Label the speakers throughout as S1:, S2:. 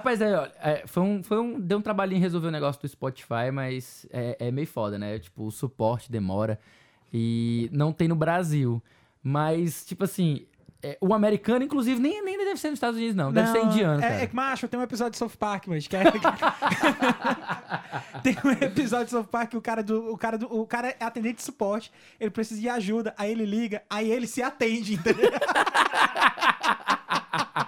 S1: Rapaz, é, olha, é, foi um, foi um, deu um trabalhinho resolver o negócio do Spotify, mas é, é meio foda, né? Tipo, o suporte demora e não tem no Brasil. Mas, tipo assim, é, o americano, inclusive, nem, nem deve ser nos Estados Unidos, não. Deve ser indiano.
S2: É, é, macho, tem um episódio de South Park, mas que é... tem um episódio de South Park que o cara, do, o, cara do, o cara é atendente de suporte, ele precisa de ajuda, aí ele liga, aí ele se atende, entendeu?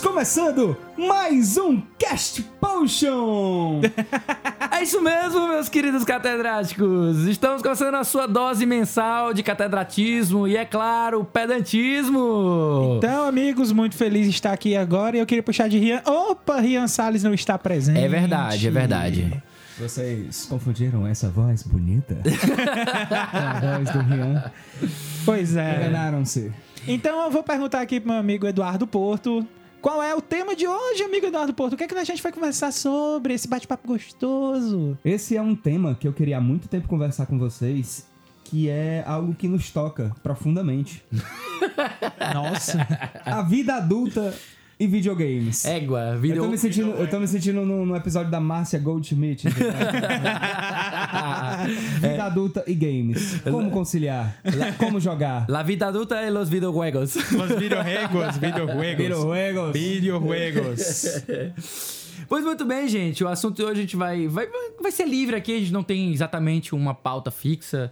S3: Estamos começando mais um Cast Potion!
S1: é isso mesmo, meus queridos catedráticos! Estamos começando a sua dose mensal de catedratismo e, é claro, pedantismo!
S2: Então, amigos, muito feliz de estar aqui agora e eu queria puxar de Rian. Opa, Rian Salles não está presente.
S1: É verdade, é verdade.
S3: Vocês confundiram essa voz bonita? a voz do Rian.
S2: Pois é.
S3: Enganaram-se.
S2: Então eu vou perguntar aqui pro meu amigo Eduardo Porto. Qual é o tema de hoje, amigo Eduardo Porto? O que é que a gente vai conversar sobre esse bate-papo gostoso?
S3: Esse é um tema que eu queria há muito tempo conversar com vocês, que é algo que nos toca profundamente.
S2: Nossa.
S3: A vida adulta e videogames.
S1: Égua, video...
S3: Eu tô me sentindo, eu tô me sentindo no, no episódio da Márcia Goldschmidt. vida adulta e games. Como conciliar? Como jogar?
S1: La vida adulta e los videojuegos.
S2: Los videojuegos, videojuegos.
S3: Videojuegos.
S2: Videojuegos.
S1: Pois muito bem, gente. O assunto de hoje a gente vai, vai, vai ser livre aqui. A gente não tem exatamente uma pauta fixa.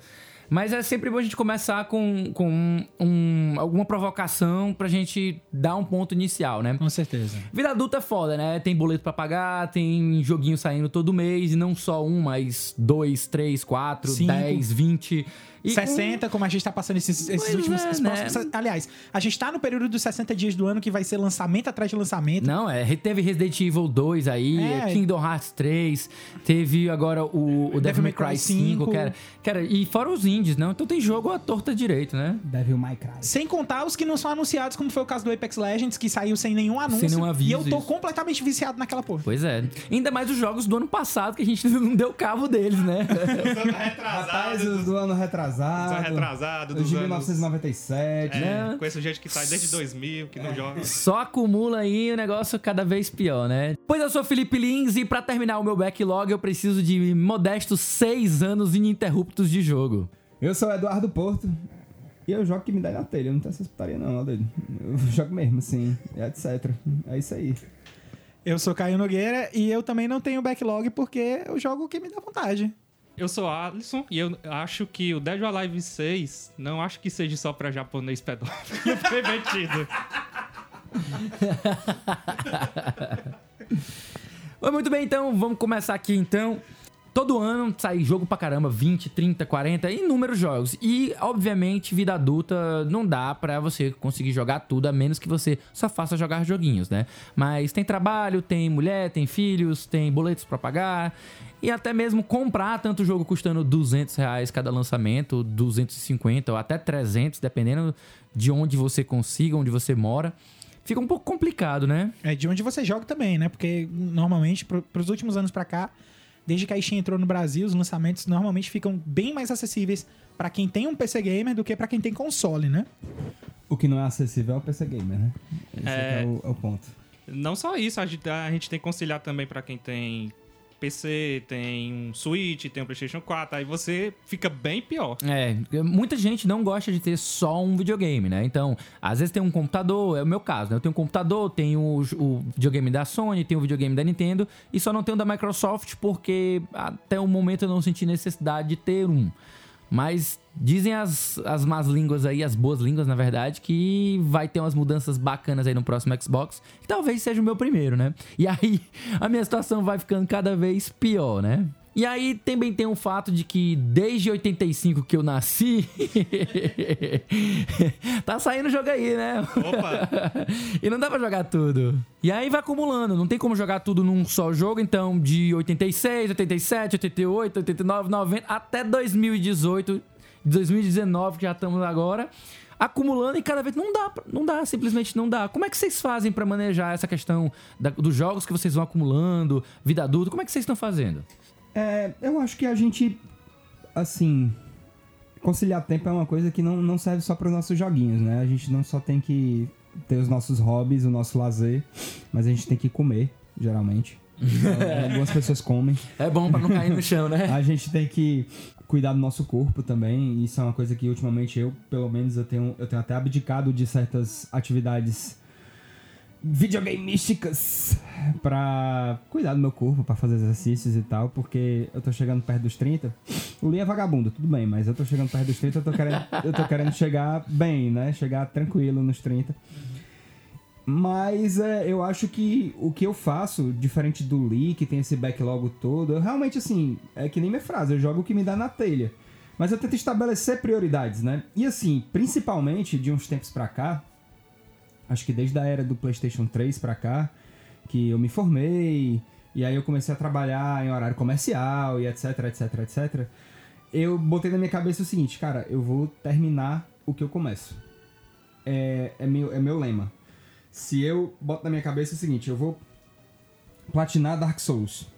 S1: Mas é sempre bom a gente começar com, com um, um, alguma provocação pra gente dar um ponto inicial, né?
S2: Com certeza.
S1: Vida adulta é foda, né? Tem boleto pra pagar, tem joguinho saindo todo mês, e não só um, mas dois, três, quatro,
S2: Cinco.
S1: dez, vinte. E
S2: 60, como a gente tá passando esses, esses últimos.
S1: é,
S2: esses
S1: né?
S2: próximos- aliás, a gente tá no período dos 60 dias do ano que vai ser lançamento atrás de lançamento.
S1: Não, é, teve Resident Evil 2 aí,
S2: É.
S1: Kingdom Hearts 3, teve agora o, o Devil May Cry 5,
S2: 5.
S1: cara, cara, e fora os indies, não? Então tem jogo à torta direito, né?
S3: Devil May Cry.
S2: Sem contar os que não são anunciados, como foi o caso do Apex Legends, que saiu sem nenhum anúncio.
S1: nenhum aviso,
S2: e eu tô
S1: isso.
S2: completamente viciado naquela porra.
S1: Pois é. Ainda mais os jogos do ano passado, que a gente não deu cabo deles, né?
S3: Rapaz, os do ano retrasado.
S4: Retrasado
S3: Os
S4: dos
S3: de
S4: anos...
S3: 1997.
S4: É,
S1: né?
S4: Conheço gente que sai desde 2000, que não joga.
S1: Só acumula aí o negócio cada vez pior, né? Pois eu sou Felipe Lins e pra terminar o meu backlog eu preciso de modestos seis anos ininterruptos de jogo.
S3: Eu sou o Eduardo Porto. E eu jogo que me dá na telha. Eu não tenho essa putaria, não, doido. Eu jogo mesmo, assim, etc. É isso aí.
S2: Eu sou Caio Nogueira e eu também não tenho backlog porque eu jogo o que me dá vontade.
S4: Eu sou Alisson e eu acho que o Dead or Alive 6 não acho que seja só pra japonês pedófilo permitido.
S1: Muito bem, então, vamos começar aqui então. Todo ano sai jogo pra caramba, 20, 30, 40, inúmeros jogos. E, obviamente, vida adulta não dá pra você conseguir jogar tudo, a menos que você só faça jogar joguinhos, né? Mas tem trabalho, tem mulher, tem filhos, tem boletos pra pagar. E até mesmo comprar tanto jogo custando 200 reais cada lançamento, 250 ou até 300, dependendo de onde você consiga, onde você mora. Fica um pouco complicado, né?
S2: É de onde você joga também, né? Porque normalmente, pro, pros últimos anos pra cá, desde que a Steam entrou no Brasil, os lançamentos normalmente ficam bem mais acessíveis pra quem tem um PC gamer do que pra quem tem console, né?
S3: O que não é acessível é o PC Gamer, né? Esse
S4: É.
S3: é, o, é o ponto.
S4: Não só isso, a gente, a gente tem que conciliar também pra quem tem PC, tem um Switch, tem um PlayStation 4, aí você fica bem pior.
S1: É, muita gente não gosta de ter só um videogame, né? Então, às vezes tem um computador, é o meu caso, né? Eu tenho um computador, tenho o, o videogame da Sony, tenho o videogame da Nintendo e só não tenho da Microsoft porque até o momento eu não senti necessidade de ter um. Mas dizem as, as más línguas aí, as boas línguas, na verdade, que vai ter umas mudanças bacanas aí no próximo Xbox, que talvez seja o meu primeiro, né? E aí a minha situação vai ficando cada vez pior, né? E aí também tem um fato de que desde 85 que eu nasci, tá saindo jogo aí, né?
S4: Opa!
S1: e não dá pra jogar tudo. E aí vai acumulando, não tem como jogar tudo num só jogo, então de 86, 87, 88, 89, 90 até 2018, 2019 que já estamos agora, acumulando e cada vez não dá, não dá, simplesmente não dá. Como é que vocês fazem pra manejar essa questão da- dos jogos que vocês vão acumulando, vida adulta? Como é que vocês estão fazendo?
S3: É, eu acho que a gente, assim, conciliar tempo é uma coisa que não, não serve só para os nossos joguinhos, né? A gente não só tem que ter os nossos hobbies, o nosso lazer, mas a gente tem que comer, geralmente. Então, Algumas pessoas comem.
S1: É bom pra não cair no chão, né?
S3: A gente tem que cuidar do nosso corpo também. Isso é uma coisa que ultimamente eu, pelo menos, eu tenho, eu tenho até abdicado de certas atividades videogameísticas pra cuidar do meu corpo, pra fazer exercícios e tal, porque eu tô chegando perto dos 30. O Lee é vagabundo, tudo bem, mas eu tô chegando perto dos 30, eu tô querendo, eu tô querendo chegar bem, né? Chegar tranquilo nos 30. Mas é, eu acho que o que eu faço, diferente do Lee, que tem esse backlog todo, eu realmente, assim, é que nem minha frase, eu jogo o que me dá na telha. Mas eu tento estabelecer prioridades, né? E assim, principalmente de uns tempos pra cá, acho que desde a era do PlayStation 3 pra cá, que eu me formei, e aí eu comecei a trabalhar em horário comercial e etc, etc, etc. Eu botei na minha cabeça o seguinte, cara, eu vou terminar o que eu começo. É, é, meu, é meu lema. Se eu boto na minha cabeça o seguinte, eu vou platinar Dark Souls.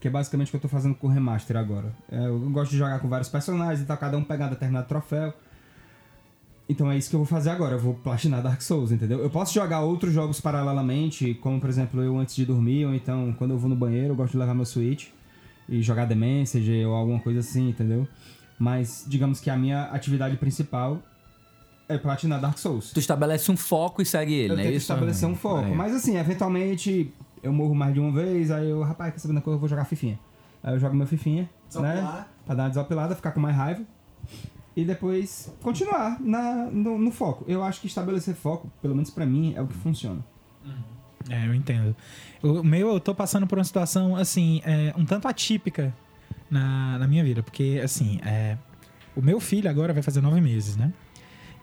S3: Que é basicamente o que eu tô fazendo com o remaster agora. É, eu gosto de jogar com vários personagens e tal, cada um pegar determinado troféu. Então é isso que eu vou fazer agora, eu vou platinar Dark Souls, entendeu? Eu posso jogar outros jogos paralelamente, como por exemplo eu antes de dormir, ou então quando eu vou no banheiro, eu gosto de levar meu Switch e jogar The Message ou alguma coisa assim, entendeu? Mas digamos que a minha atividade principal é platinar Dark Souls.
S1: Tu estabelece um foco e segue ele,
S3: Eu
S1: né?
S3: tento
S1: Isso?
S3: estabelecer um foco.
S1: É.
S3: Mas assim, eventualmente eu morro mais de uma vez, aí eu, rapaz, quer saber da coisa, eu vou jogar fifinha. Aí eu jogo meu fifinha, né?
S2: Desopilar.
S3: Pra dar uma desopilada, ficar com mais raiva. E depois continuar na, no, no foco. Eu acho que estabelecer foco, pelo menos pra mim, é o que funciona.
S2: É, eu entendo. O meu, eu tô passando por uma situação, assim, é, um tanto atípica na, na minha vida. Porque, assim, é, o meu filho agora vai fazer nove meses, né?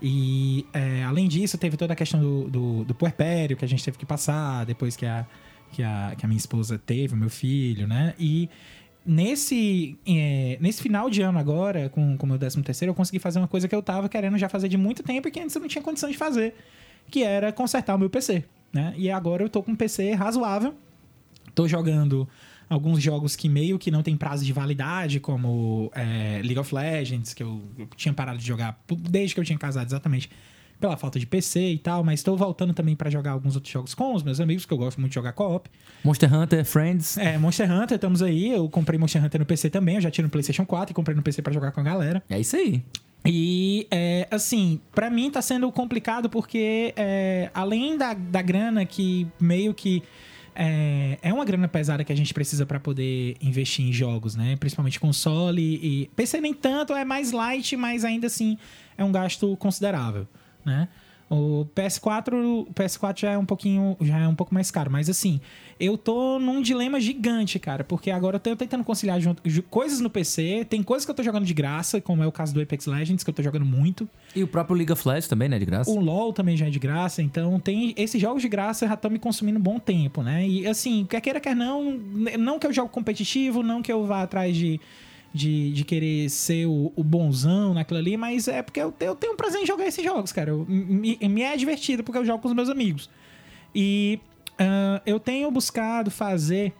S2: E, é, além disso, teve toda a questão do, do, do puerpério que a gente teve que passar depois que a, que a, que a minha esposa teve o meu filho, né? E nesse, é, nesse final de ano agora, com o meu 13 terceiro, eu consegui fazer uma coisa que eu tava querendo já fazer de muito tempo e que antes eu não tinha condição de fazer, que era consertar o meu PC, né? E agora eu tô com um PC razoável, tô jogando alguns jogos que meio que não tem prazo de validade, como é, League of Legends, que eu, eu tinha parado de jogar desde que eu tinha casado, exatamente pela falta de PC e tal, mas estou voltando também pra jogar alguns outros jogos com os meus amigos, que eu gosto muito de jogar co-op.
S1: Monster Hunter, Friends.
S2: É, Monster Hunter, estamos aí. Eu comprei Monster Hunter no PC também, eu já tinha no PlayStation 4 e comprei no PC pra jogar com a galera.
S1: É isso aí.
S2: E, é, assim, pra mim tá sendo complicado porque, é, além da, da grana que meio que. É, é uma grana pesada que a gente precisa pra poder investir em jogos, né? Principalmente console e. PC nem tanto, é mais light, mas ainda assim é um gasto considerável, né? O PS4, o PS4 já é um pouquinho, já é um pouco mais caro, mas assim, eu tô num dilema gigante, cara, porque agora eu tô tentando conciliar junto, ju- coisas no PC, tem coisas que eu tô jogando de graça, como é o caso do Apex Legends, que eu tô jogando muito.
S1: E o próprio League of Legends também, né? De graça.
S2: O LoL também já é de graça, então tem esses jogos de graça já estão me consumindo um bom tempo, né? E assim, quer queira, quer não, não que eu jogo competitivo, não que eu vá atrás de, de, de querer ser o, o bonzão naquilo ali, mas é porque eu, eu tenho prazer em jogar esses jogos, cara. Eu- me, me é divertido porque eu jogo com os meus amigos. E ah, eu tenho buscado fazer.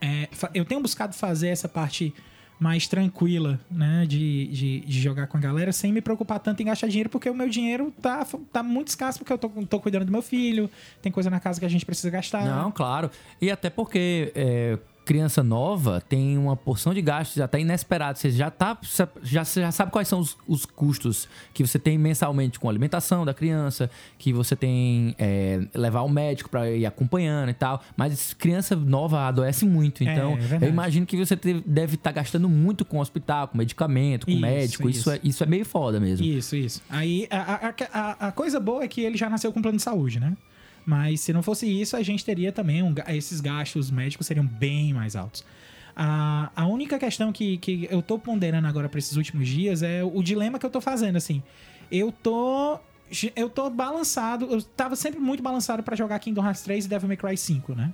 S2: é, eu tenho buscado fazer essa parte mais tranquila, né? De, de, de jogar com a galera sem me preocupar tanto em gastar dinheiro, porque o meu dinheiro tá, tá muito escasso, porque eu tô, tô cuidando do meu filho, tem coisa na casa que a gente precisa gastar.
S1: Não, claro. E até porque é, criança nova tem uma porção de gastos até inesperados. Você já, tá, já, já sabe quais são os, os custos que você tem mensalmente com a alimentação da criança, que você tem é, levar o médico para ir acompanhando e tal. Mas criança nova adoece muito.
S2: É,
S1: Então,
S2: é
S1: eu imagino que você deve estar gastando muito com hospital, com medicamento, com
S2: Isso,
S1: médico. Isso,
S2: isso.
S1: é, isso é meio foda mesmo.
S2: Isso, isso. Aí a, a, a, a coisa boa é que ele já nasceu com plano de saúde, né? Mas se não fosse isso, a gente teria também um esses gastos médicos seriam bem mais altos. A, a única questão que, que eu tô ponderando agora pra esses últimos dias é o dilema que eu tô fazendo, assim. Eu tô. Eu tô balançado. Eu tava sempre muito balançado pra jogar Kingdom Hearts 3 e Devil May Cry 5, né?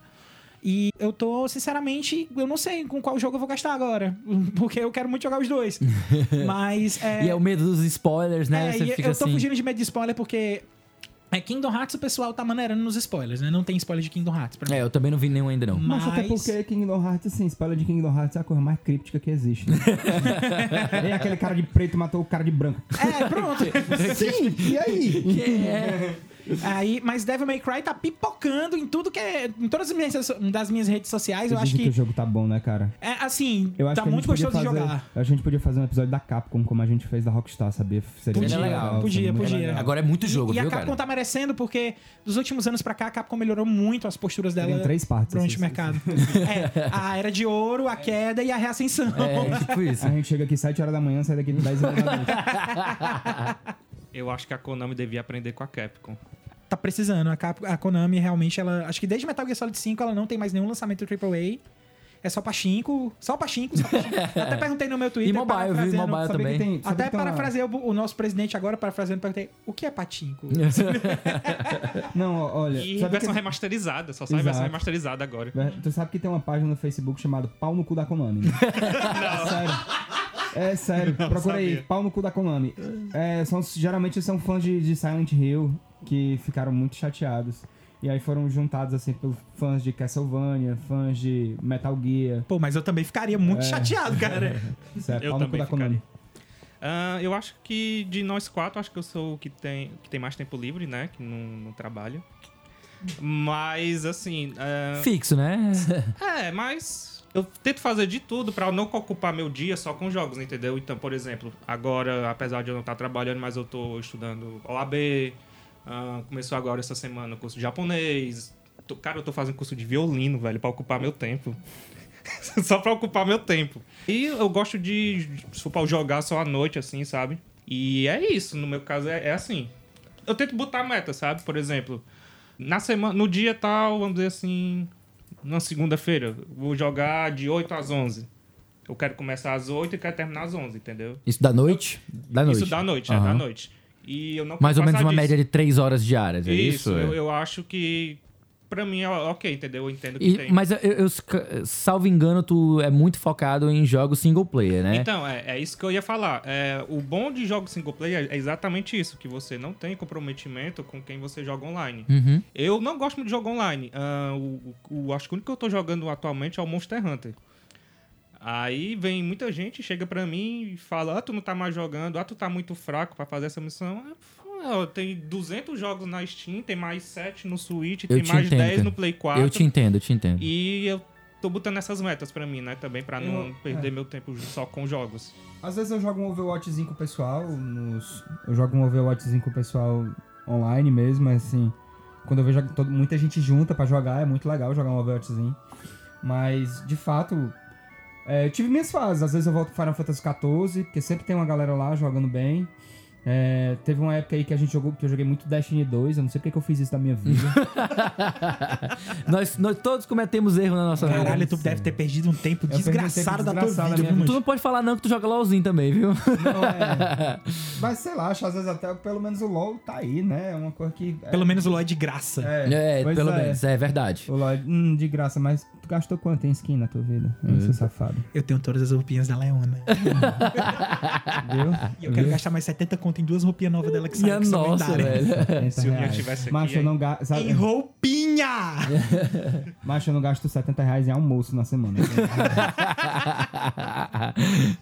S2: E eu tô, sinceramente, eu não sei com qual jogo eu vou gastar agora. Porque eu quero muito jogar os dois. Mas. É,
S1: E é o medo dos spoilers, né?
S2: é, e eu tô
S1: assim.
S2: fugindo de medo de spoiler porque. É Kingdom Hearts o pessoal tá maneirando nos spoilers, né? Não tem spoiler de Kingdom Hearts pra mim.
S1: É, eu também não vi nenhum ainda, não.
S3: Mas até
S2: Mas-
S3: porque Kingdom Hearts, assim, spoiler de Kingdom Hearts é a coisa mais críptica que existe. Né? e aquele cara de preto matou o cara de branco.
S2: É, pronto.
S3: Sim, e aí?
S1: É.
S2: Aí, mas Devil May Cry tá pipocando em tudo que é. Em todas as minhas, das minhas redes sociais. Eu acho
S3: dizem que... o
S2: que.
S3: jogo tá bom, né, cara?
S2: É, assim,
S3: Eu acho
S2: tá
S3: que
S2: muito gostoso de
S3: fazer,
S2: jogar.
S3: A gente podia fazer um episódio da Capcom, como a gente fez da Rockstar, sabia? Seria
S2: Podia,
S1: legal,
S2: podia, podia.
S3: legal.
S1: Agora é muito jogo,
S2: e, e
S1: viu,
S2: a Capcom
S1: cara?
S2: tá merecendo porque dos últimos anos pra cá a Capcom melhorou muito as posturas dela
S3: Seriam três partes.
S2: durante
S3: assim.
S2: o mercado. é, a era de ouro, a queda e a reascensão.
S1: É, tipo isso.
S3: A gente chega aqui 7 horas da manhã, sai daqui 10 horas da noite.
S4: Eu acho que a Konami devia aprender com a Capcom.
S2: Tá precisando. A, Cap- a Konami realmente, ela. Acho que desde Metal Gear Solid 5 ela não tem mais nenhum lançamento AAA. É só pachinko. Só pachinko, só pachinko. Até perguntei no meu Twitter.
S1: E mobile, viu? Mobile também.
S3: que tem-
S2: Até
S3: tem uma-
S2: parafraseei o, o nosso presidente agora, parafraseando, perguntei: o que é patinco?
S3: Não, olha.
S4: E
S3: sabe
S4: versão
S3: que-
S4: remasterizada, só sai
S3: Exato.
S4: versão remasterizada agora.
S3: Tu sabe que tem uma página no Facebook chamada Pau no cu da Konami. Né? Sério. É sério, procura aí, pau no cu da Konami. É, são, geralmente são fãs de, de Silent Hill que ficaram muito chateados. E aí foram juntados assim por fãs de Castlevania, fãs de Metal Gear.
S2: Pô, mas eu também ficaria muito
S3: É.
S2: chateado, cara.
S3: Isso é
S4: Eu também
S3: da Konami.
S4: Ah, eu acho que de nós quatro, acho que eu sou o que tem, que tem mais tempo livre, né? Que não, não trabalho. Mas, assim. ah,
S1: Fixo, né?
S4: É, mas eu tento fazer de tudo pra não ocupar meu dia só com jogos, entendeu? Então, por exemplo, agora, apesar de eu não estar trabalhando, mas eu tô estudando OAB, ah, começou agora essa semana o curso de japonês. Tô- cara, eu tô fazendo curso de violino, velho, pra ocupar meu tempo. só pra ocupar meu tempo. E eu gosto de, se for pra jogar só à noite, assim, sabe? E é isso, no meu caso é, é assim. Eu tento botar meta, sabe? Por exemplo, na semana, no dia tal, vamos dizer assim, na segunda-feira, vou jogar de 8 às 11. Eu quero começar às 8 e quero terminar às 11, entendeu?
S1: Isso da noite? Da noite.
S4: Isso da noite, é
S1: Aham.
S4: da noite. E eu não
S1: Mais ou menos uma
S4: passar
S1: média
S4: disso.
S1: de três horas diárias, é isso?
S4: Isso,
S1: É.
S4: eu, eu acho que pra mim é ok, entendeu? Eu entendo que
S1: E-
S4: tem.
S1: mas eu, eu, salvo engano, tu é muito focado em jogos single player, né?
S4: Então, é, é isso que eu ia falar. É, o bom de jogos single player é exatamente isso, que você não tem comprometimento com quem você joga online.
S1: Uhum.
S4: Eu não gosto muito de jogo online. O, o- o- acho que o único que eu tô jogando atualmente é o Monster Hunter. Aí vem muita gente, chega pra mim e fala: Ah, tu não tá mais jogando, ah, tu tá muito fraco pra fazer essa missão. Ah, Tem 200 jogos na Steam, tem mais 7 no Switch, tem
S1: te
S4: mais
S1: entendo,
S4: 10
S1: cara.
S4: no Play 4.
S1: Eu te entendo, eu te entendo.
S4: E eu tô botando essas metas pra mim, né? Também pra não
S3: Eu-
S4: perder
S3: é.
S4: meu tempo só com jogos.
S3: Às vezes eu jogo um Overwatchzinho com o pessoal, nos... eu jogo um Overwatchzinho com o pessoal online mesmo, mas assim, quando eu vejo todo- muita gente junta pra jogar, é muito legal jogar um Overwatchzinho. Mas, de fato, é, eu tive minhas fases. Às vezes eu volto pro Final Fantasy XIV, porque sempre tem uma galera lá jogando bem. É, teve uma época aí que a gente jogou, que eu joguei muito Destiny 2, eu não sei porque que eu fiz isso da minha vida.
S1: nós, nós todos cometemos erro na nossa vida.
S2: Caralho, tu deve ter perdido um tempo
S3: um
S2: desgraçado
S3: tempo
S2: da tua
S3: desgraçado
S2: vida,
S3: da minha
S2: viu,
S1: Tu não pode falar não que tu joga LOLzinho também, viu?
S3: Não, é. Mas sei lá, acho às vezes até pelo menos o LoL tá aí, né? É uma coisa que. é-
S2: Pelo menos o LoL é de graça.
S1: É,
S3: pois
S1: pelo
S3: é.
S1: menos, é verdade.
S3: O LoL, hum, de graça, mas gastou quanto em skin na tua vida? Hum, seu safado.
S2: Eu tenho todas as roupinhas da Leona.
S3: Viu?
S2: E eu quero gastar mais 70 conto em duas roupinhas novas dela que saem
S1: Minha
S2: que são
S1: nossa,
S2: lendárias.
S1: velho.
S3: 70
S4: Se o
S3: reais.
S4: tivesse aqui,
S3: Macho, eu
S4: aí-
S3: não gasto.
S2: Em roupinha!
S3: macho, eu não gasto 70 reais em almoço na semana.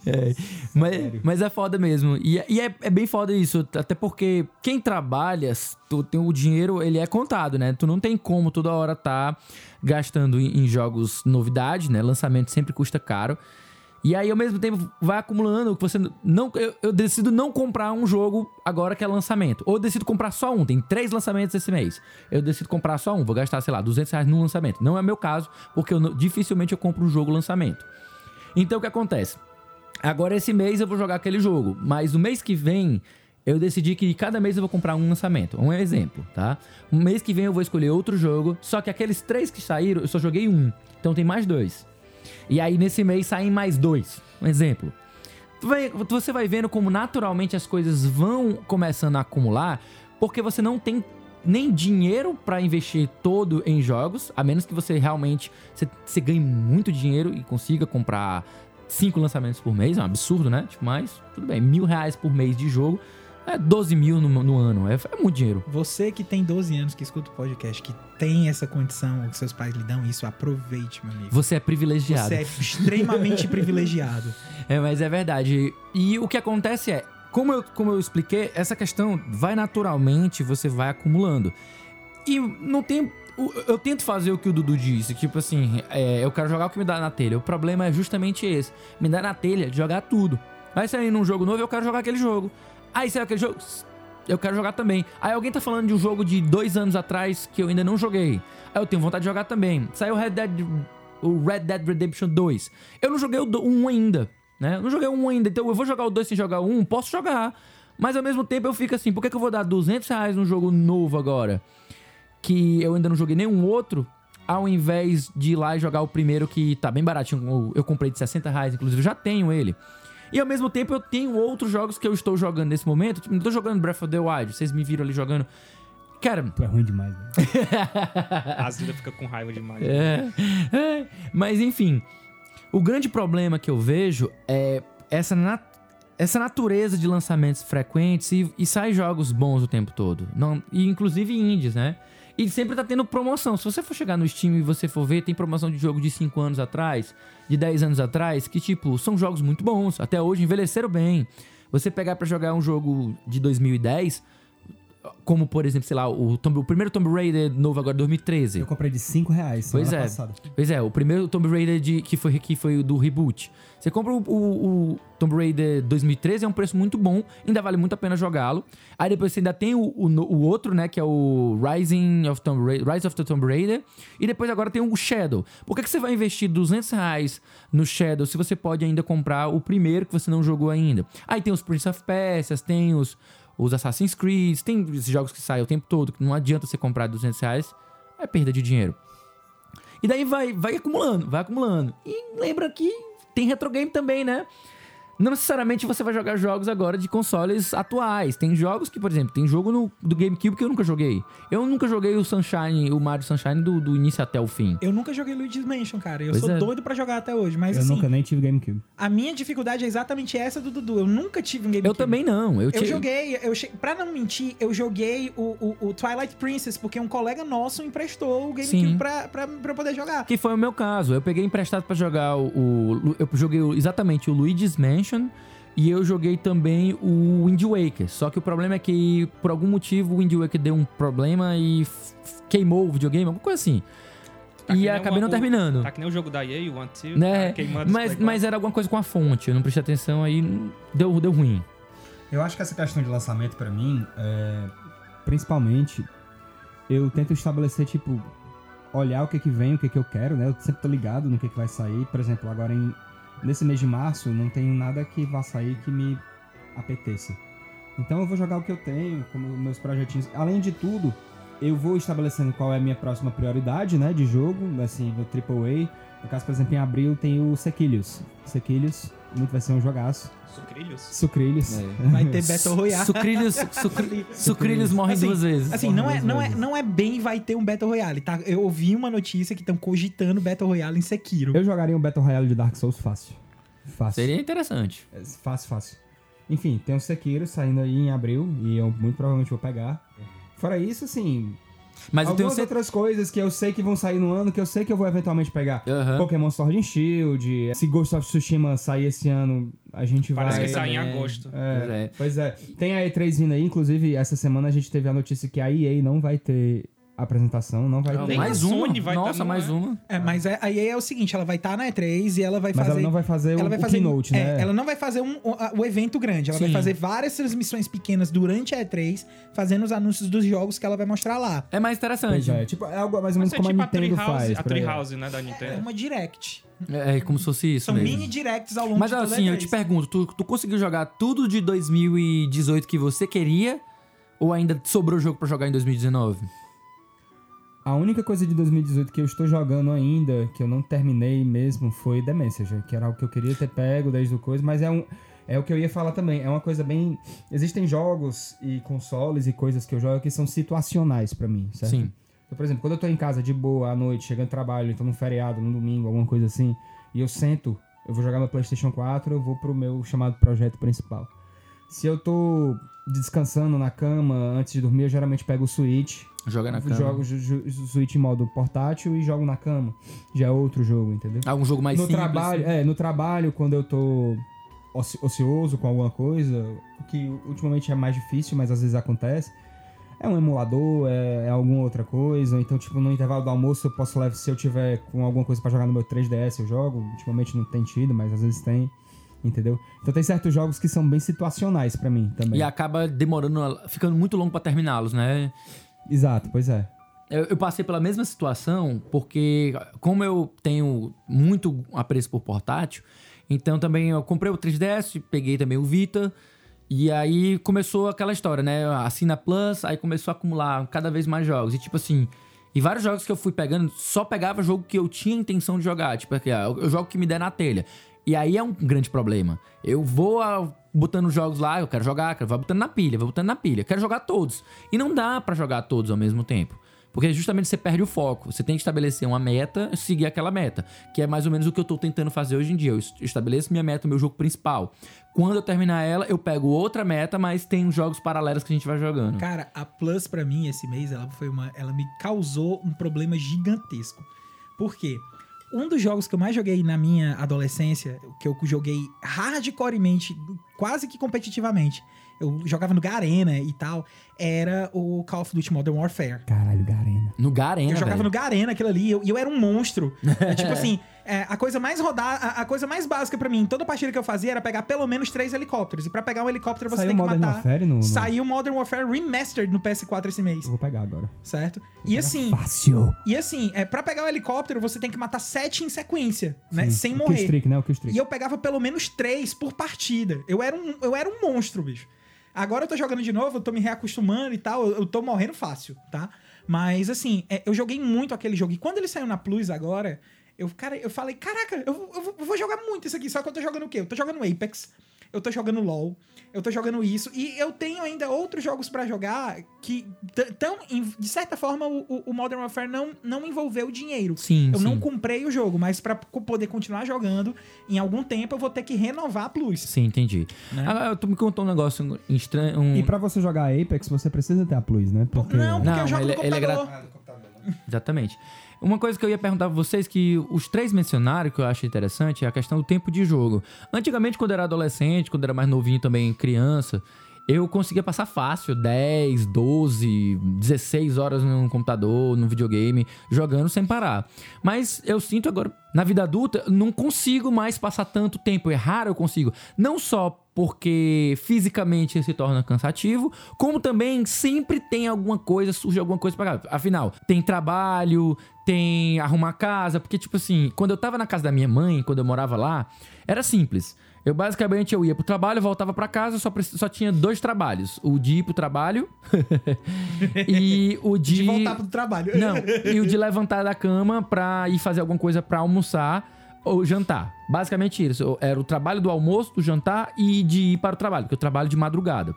S1: É, mas, mas é foda mesmo. E, e é, é bem foda isso. Até porque quem trabalha, tu tem o dinheiro, ele é contado, né? Tu não tem como toda hora tá gastando em, jogos novidade, né? Lançamento sempre custa caro. E aí, ao mesmo tempo, vai acumulando que você não. Eu, eu decido não comprar um jogo agora que é lançamento. Ou eu decido comprar só um. Tem três lançamentos esse mês. Eu decido comprar só um. Vou gastar, sei lá, 200 reais num lançamento. Não é meu caso, porque eu dificilmente eu compro um jogo lançamento. Então o que acontece? Agora esse mês eu vou jogar aquele jogo, mas no mês que vem eu decidi que cada mês eu vou comprar um lançamento. Um exemplo, tá? Um mês que vem eu vou escolher outro jogo, só que aqueles três que saíram eu só joguei um, então tem mais dois. E aí nesse mês saem mais dois. Um exemplo. Você vai vendo como naturalmente as coisas vão começando a acumular, porque você não tem nem dinheiro pra investir todo em jogos, a menos que você realmente você, você ganhe muito dinheiro e consiga comprar cinco lançamentos por mês, é um absurdo, né? Tipo, mas tudo bem, mil reais por mês de jogo é 12 mil no, no ano, é, é muito dinheiro.
S2: Você que tem 12 anos, que escuta o podcast, que tem essa condição, que seus pais lhe dão isso, aproveite, meu amigo.
S1: Você é privilegiado.
S2: Você é extremamente privilegiado.
S1: É, mas é verdade. E o que acontece é, como eu, como eu expliquei, essa questão vai naturalmente, você vai acumulando. E não tem. Eu tento fazer o que o Dudu disse, tipo assim, é, eu quero jogar o que me dá na telha. O problema é justamente esse: me dá na telha de jogar tudo. Vai sair num jogo novo, eu quero jogar aquele jogo. Aí saiu aquele jogo, eu quero jogar também. Aí alguém tá falando de um jogo de dois anos atrás que eu ainda não joguei. Aí eu tenho vontade de jogar também. Saiu o Red Dead, o Red Dead Redemption 2. Eu não joguei o 1 ainda, né? Eu não joguei o 1 ainda, então eu vou jogar o 2 sem jogar o 1? Posso jogar. Mas ao mesmo tempo eu fico assim, por que, que eu vou dar 200 reais num jogo novo agora? Que eu ainda não joguei nenhum outro, ao invés de ir lá e jogar o primeiro que tá bem baratinho. Eu comprei de 60 reais, inclusive, eu já tenho ele. E ao mesmo tempo eu tenho outros jogos que eu estou jogando nesse momento. Tipo, não tô jogando Breath of the Wild, vocês me viram ali jogando. Cara,
S3: Tu é ruim demais, né?
S4: A Zilda fica com raiva demais.
S1: É, é, mas enfim, o grande problema que eu vejo é essa, na- essa natureza de lançamentos frequentes e, e sai jogos bons o tempo todo. Não, e inclusive indies, né? E sempre tá tendo promoção. Se você for chegar no Steam e você for ver, tem promoção de jogo de 5 anos atrás, de 10 anos atrás, que, tipo, são jogos muito bons. Até hoje envelheceram bem. Você pegar pra jogar um jogo de 2010, como, por exemplo, sei lá, o, Tomb- o primeiro Tomb Raider novo agora, 2013.
S3: Eu comprei de 5 reais
S1: Pois é.
S3: passada.
S1: Pois é, o primeiro Tomb Raider de, que, foi, que foi do reboot. Você compra o, o- o Tomb Raider 2013, é um preço muito bom, ainda vale muito a pena jogá-lo. Aí depois você ainda tem o, o, o outro, né, que é o Rising of Tomb Raider, Rise of the Tomb Raider. E depois agora tem o Shadow. Por que, que você vai investir 200 reais no Shadow se você pode ainda comprar o primeiro que você não jogou ainda? Aí tem os Prince of Persia, tem os, os Assassin's Creed, tem esses jogos que saem o tempo todo, que não adianta você comprar 200 reais, é perda de dinheiro. E daí vai, vai acumulando, vai acumulando. E lembra que tem retro game também, né? Não necessariamente você vai jogar jogos agora de consoles atuais. Tem jogos que, por exemplo, tem jogo no, do GameCube que eu nunca joguei. Eu nunca joguei o Sunshine, o Mario Sunshine do, do início até o fim.
S2: Eu nunca joguei Luigi's Mansion, cara. Eu
S1: Pois
S2: sou
S1: é.
S2: doido pra jogar até hoje, mas
S3: eu
S2: assim,
S3: nunca nem tive GameCube.
S2: a minha dificuldade é exatamente essa do Dudu. Eu nunca tive um GameCube.
S1: Eu também não. Eu,
S2: Eu joguei, eu che... pra não mentir, eu joguei o, o, o Twilight Princess, porque um colega nosso emprestou o GameCube pra, pra, pra eu poder jogar.
S1: Que foi o meu caso. Eu peguei emprestado pra jogar o, o- Eu joguei exatamente o Luigi's Mansion e eu joguei também o Wind Waker. Só que o problema é que, por algum motivo, o Wind Waker deu um problema e queimou o videogame, alguma coisa assim.
S4: Tá
S1: e acabei não terminando.
S4: Tá que nem o jogo da EA, o One Two,
S1: né?
S4: tá queimando
S1: Mas, mas era alguma coisa com a fonte. Eu não prestei atenção aí. Deu, deu ruim.
S3: Eu acho que essa questão de lançamento, pra mim, é... principalmente, eu tento estabelecer, tipo, olhar o que que vem, o que que eu quero, né? Eu sempre tô ligado no que que vai sair. Por exemplo, agora em... nesse mês de março, não tenho nada que vá sair que me apeteça. Então eu vou jogar o que eu tenho, como meus projetinhos. Além de tudo, eu vou estabelecendo qual é a minha próxima prioridade, né, de jogo, assim, do AAA. No caso, por exemplo, em abril tem o Sequilhos. Sequilhos, muito vai ser um jogaço.
S4: Sucrilhos?
S3: Sucrilhos.
S2: Vai ter Battle Royale.
S1: Sucrilhos, sucri- sucrilhos morrem
S2: Assim,
S1: duas vezes.
S2: Assim, não é, não, é, não é bem vai ter um Battle Royale, tá? Eu ouvi uma notícia que estão cogitando Battle Royale em Sekiro.
S3: Eu jogaria um Battle Royale de Dark Souls fácil. Fácil.
S1: Seria interessante.
S3: É, Fácil, fácil. Enfim, tem o Sekiro saindo aí em abril e eu muito provavelmente vou pegar. Fora isso, assim,
S1: Mas eu tenho
S3: algumas outras coisas que eu sei que vão sair no ano, que eu sei que eu vou eventualmente pegar.
S1: Aham.
S3: Pokémon Sword and Shield, se Ghost of Tsushima sair esse ano, a gente
S4: Parece
S3: vai...
S4: que sai em agosto.
S3: É,
S1: Pois é.
S3: Pois é. Tem a E3 vindo aí, inclusive essa semana a gente teve a notícia que a EA não vai ter apresentação, não vai ter.
S1: Mais
S4: a
S1: uma.
S4: Sony vai tá
S1: Nossa,
S4: no-
S1: mais uma.
S2: É, mas é- a EA é o seguinte, ela vai estar na E3 e ela vai
S3: Mas
S2: fazer...
S3: ela não vai fazer o,
S2: ela vai
S3: o
S2: fazer,
S3: keynote,
S2: é,
S3: né?
S2: Ela não vai fazer um, o, a- o evento grande, ela vai
S1: Sim.
S2: fazer várias transmissões pequenas durante a E3, fazendo os anúncios dos jogos que ela vai mostrar lá.
S1: É mais interessante.
S3: é, tipo, é algo mais ou
S4: Mas
S3: menos
S4: é
S3: como
S4: tipo
S3: a Nintendo
S4: Treehouse,
S3: faz.
S4: a Treehouse, né, da
S2: É
S4: Nintendo.
S2: uma direct.
S1: É, é como se fosse isso
S2: São
S1: mesmo.
S2: mini directs ao longo
S1: Mas
S2: de toda
S1: assim,
S2: a
S1: eu te
S2: E3.
S1: pergunto, tu, tu conseguiu jogar tudo de 2018 que você queria? Ou ainda sobrou jogo pra jogar em 2019?
S3: A única coisa de 2018 que eu estou jogando ainda, que eu não terminei mesmo, foi The Messenger, que era algo que eu queria ter pego desde o coisa, mas é um. É o que eu ia falar também. É uma coisa bem. Existem jogos e consoles e coisas que eu jogo que são situacionais pra mim, certo?
S1: Sim.
S3: Então, por exemplo, quando eu tô em casa de boa à noite, chegando do trabalho, então num feriado, num domingo, alguma coisa assim, e eu sento, eu vou jogar meu PlayStation 4, eu vou pro meu chamado projeto principal. Se eu tô descansando na cama antes de dormir, eu geralmente pego o Switch,
S1: Joga na cama.
S3: jogo Switch em modo portátil e jogo na cama. Já é outro jogo, entendeu?
S1: Algum jogo mais
S3: no
S1: simples.
S3: trabalho, é, no trabalho, quando eu tô oci- ocioso com alguma coisa, que ultimamente é mais difícil, mas às vezes acontece. É um emulador, é, é alguma outra coisa. Então, tipo, no intervalo do almoço eu posso levar, se eu tiver com alguma coisa pra jogar no meu 3DS, eu jogo. Ultimamente não tem tido, mas às vezes tem. Entendeu? Então tem certos jogos que são bem situacionais pra mim também.
S1: E acaba demorando, ficando muito longo pra terminá-los, né?
S3: Exato, pois é.
S1: Eu, eu passei pela mesma situação, porque como eu tenho muito apreço por portátil, então também eu comprei o 3DS, peguei também o Vita, e aí começou aquela história, né? Assina Plus, aí começou a acumular cada vez mais jogos. E tipo assim, e vários jogos que eu fui pegando, só pegava jogo que eu tinha intenção de jogar. Tipo, eu jogo que me der na telha. E aí é um grande problema. Eu vou ah, botando jogos lá, eu quero jogar, vou botando na pilha, vou botando na pilha, quero jogar todos. E não dá pra jogar todos ao mesmo tempo. Porque justamente você perde o foco. Você tem que estabelecer uma meta, seguir aquela meta. Que é mais ou menos o que eu tô tentando fazer hoje em dia. Eu est- estabeleço minha meta, meu jogo principal. Quando eu terminar ela, eu pego outra meta, mas tem jogos paralelos que a gente vai jogando.
S2: Cara, a Plus pra mim esse mês, ela foi uma, ela me causou um problema gigantesco. Por quê? Um dos jogos que eu mais joguei na minha adolescência, que eu joguei hardcoremente, quase que competitivamente, eu jogava no Garena e tal, era o Call of Duty Modern Warfare.
S3: Caralho, Garena.
S1: No Garena,
S2: Eu jogava
S1: velho.
S2: no Garena aquilo ali, e eu, eu era um monstro. É, tipo assim, é, a coisa mais rodada, a, a coisa mais básica pra mim, em toda partida que eu fazia era pegar pelo menos três helicópteros. E pra pegar um helicóptero você
S3: Saiu
S2: tem que
S3: Modern
S2: matar.
S3: Warfare no- no-
S2: Saiu Modern Warfare Remastered no PS4 esse mês,
S3: Eu vou pegar agora.
S2: certo? E assim,
S3: Fácil.
S2: e assim, é, pra pegar o helicóptero você tem que matar sete em sequência, né?
S3: Sim.
S2: Sem
S3: O
S2: morrer.
S3: Né? O.
S2: E eu pegava pelo menos três por partida. Eu era um, eu era um monstro, bicho. Agora eu tô jogando de novo, eu tô me reacostumando e tal, eu, eu tô morrendo fácil, tá? Mas assim, é, eu joguei muito aquele jogo. E quando ele saiu na Plus agora, eu, cara, eu falei, caraca, eu, vou- eu eu vou jogar muito isso aqui. Só que eu tô jogando o quê? Eu tô jogando Apex, eu tô jogando LoL, eu tô jogando isso. E eu tenho ainda outros jogos pra jogar que, tão, de certa forma, o, o- Modern Warfare não, não envolveu dinheiro.
S1: Sim,
S2: Eu
S1: sim.
S2: não comprei o jogo, mas pra co- poder continuar jogando, em algum tempo eu vou ter que renovar a Plus.
S1: Sim, entendi.
S2: Né?
S1: Agora, tu me contou um negócio estranho. Um...
S3: E pra você jogar Apex, você precisa ter a Plus, né? Porque...
S2: Não, porque
S1: Não,
S2: eu jogo
S1: ele-
S2: no
S1: ele é
S2: computador.
S1: Exatamente. Uma coisa que eu ia perguntar pra vocês, que os três mencionaram, que eu acho interessante, é a questão do tempo de jogo. Antigamente, quando eu era adolescente, quando eu era mais novinho também, criança, eu conseguia passar fácil 10, 12, 16 horas no computador, no videogame, jogando sem parar. Mas eu sinto agora, na vida adulta, não consigo mais passar tanto tempo. É raro eu consigo. Não só porque fisicamente se torna cansativo, como também sempre tem alguma coisa, surge alguma coisa pra cá. Afinal, tem trabalho, tem arrumar casa, porque tipo assim, quando eu tava na casa da minha mãe, quando eu morava lá, era simples. Eu basicamente eu ia pro trabalho, voltava pra casa, só, só tinha dois trabalhos. O de ir pro trabalho e o de...
S2: De voltar pro trabalho.
S1: Não, e o de levantar da cama pra ir fazer alguma coisa pra almoçar ou jantar. Basicamente isso. Era o trabalho do almoço, do jantar e de ir para o trabalho, porque eu trabalho de madrugada.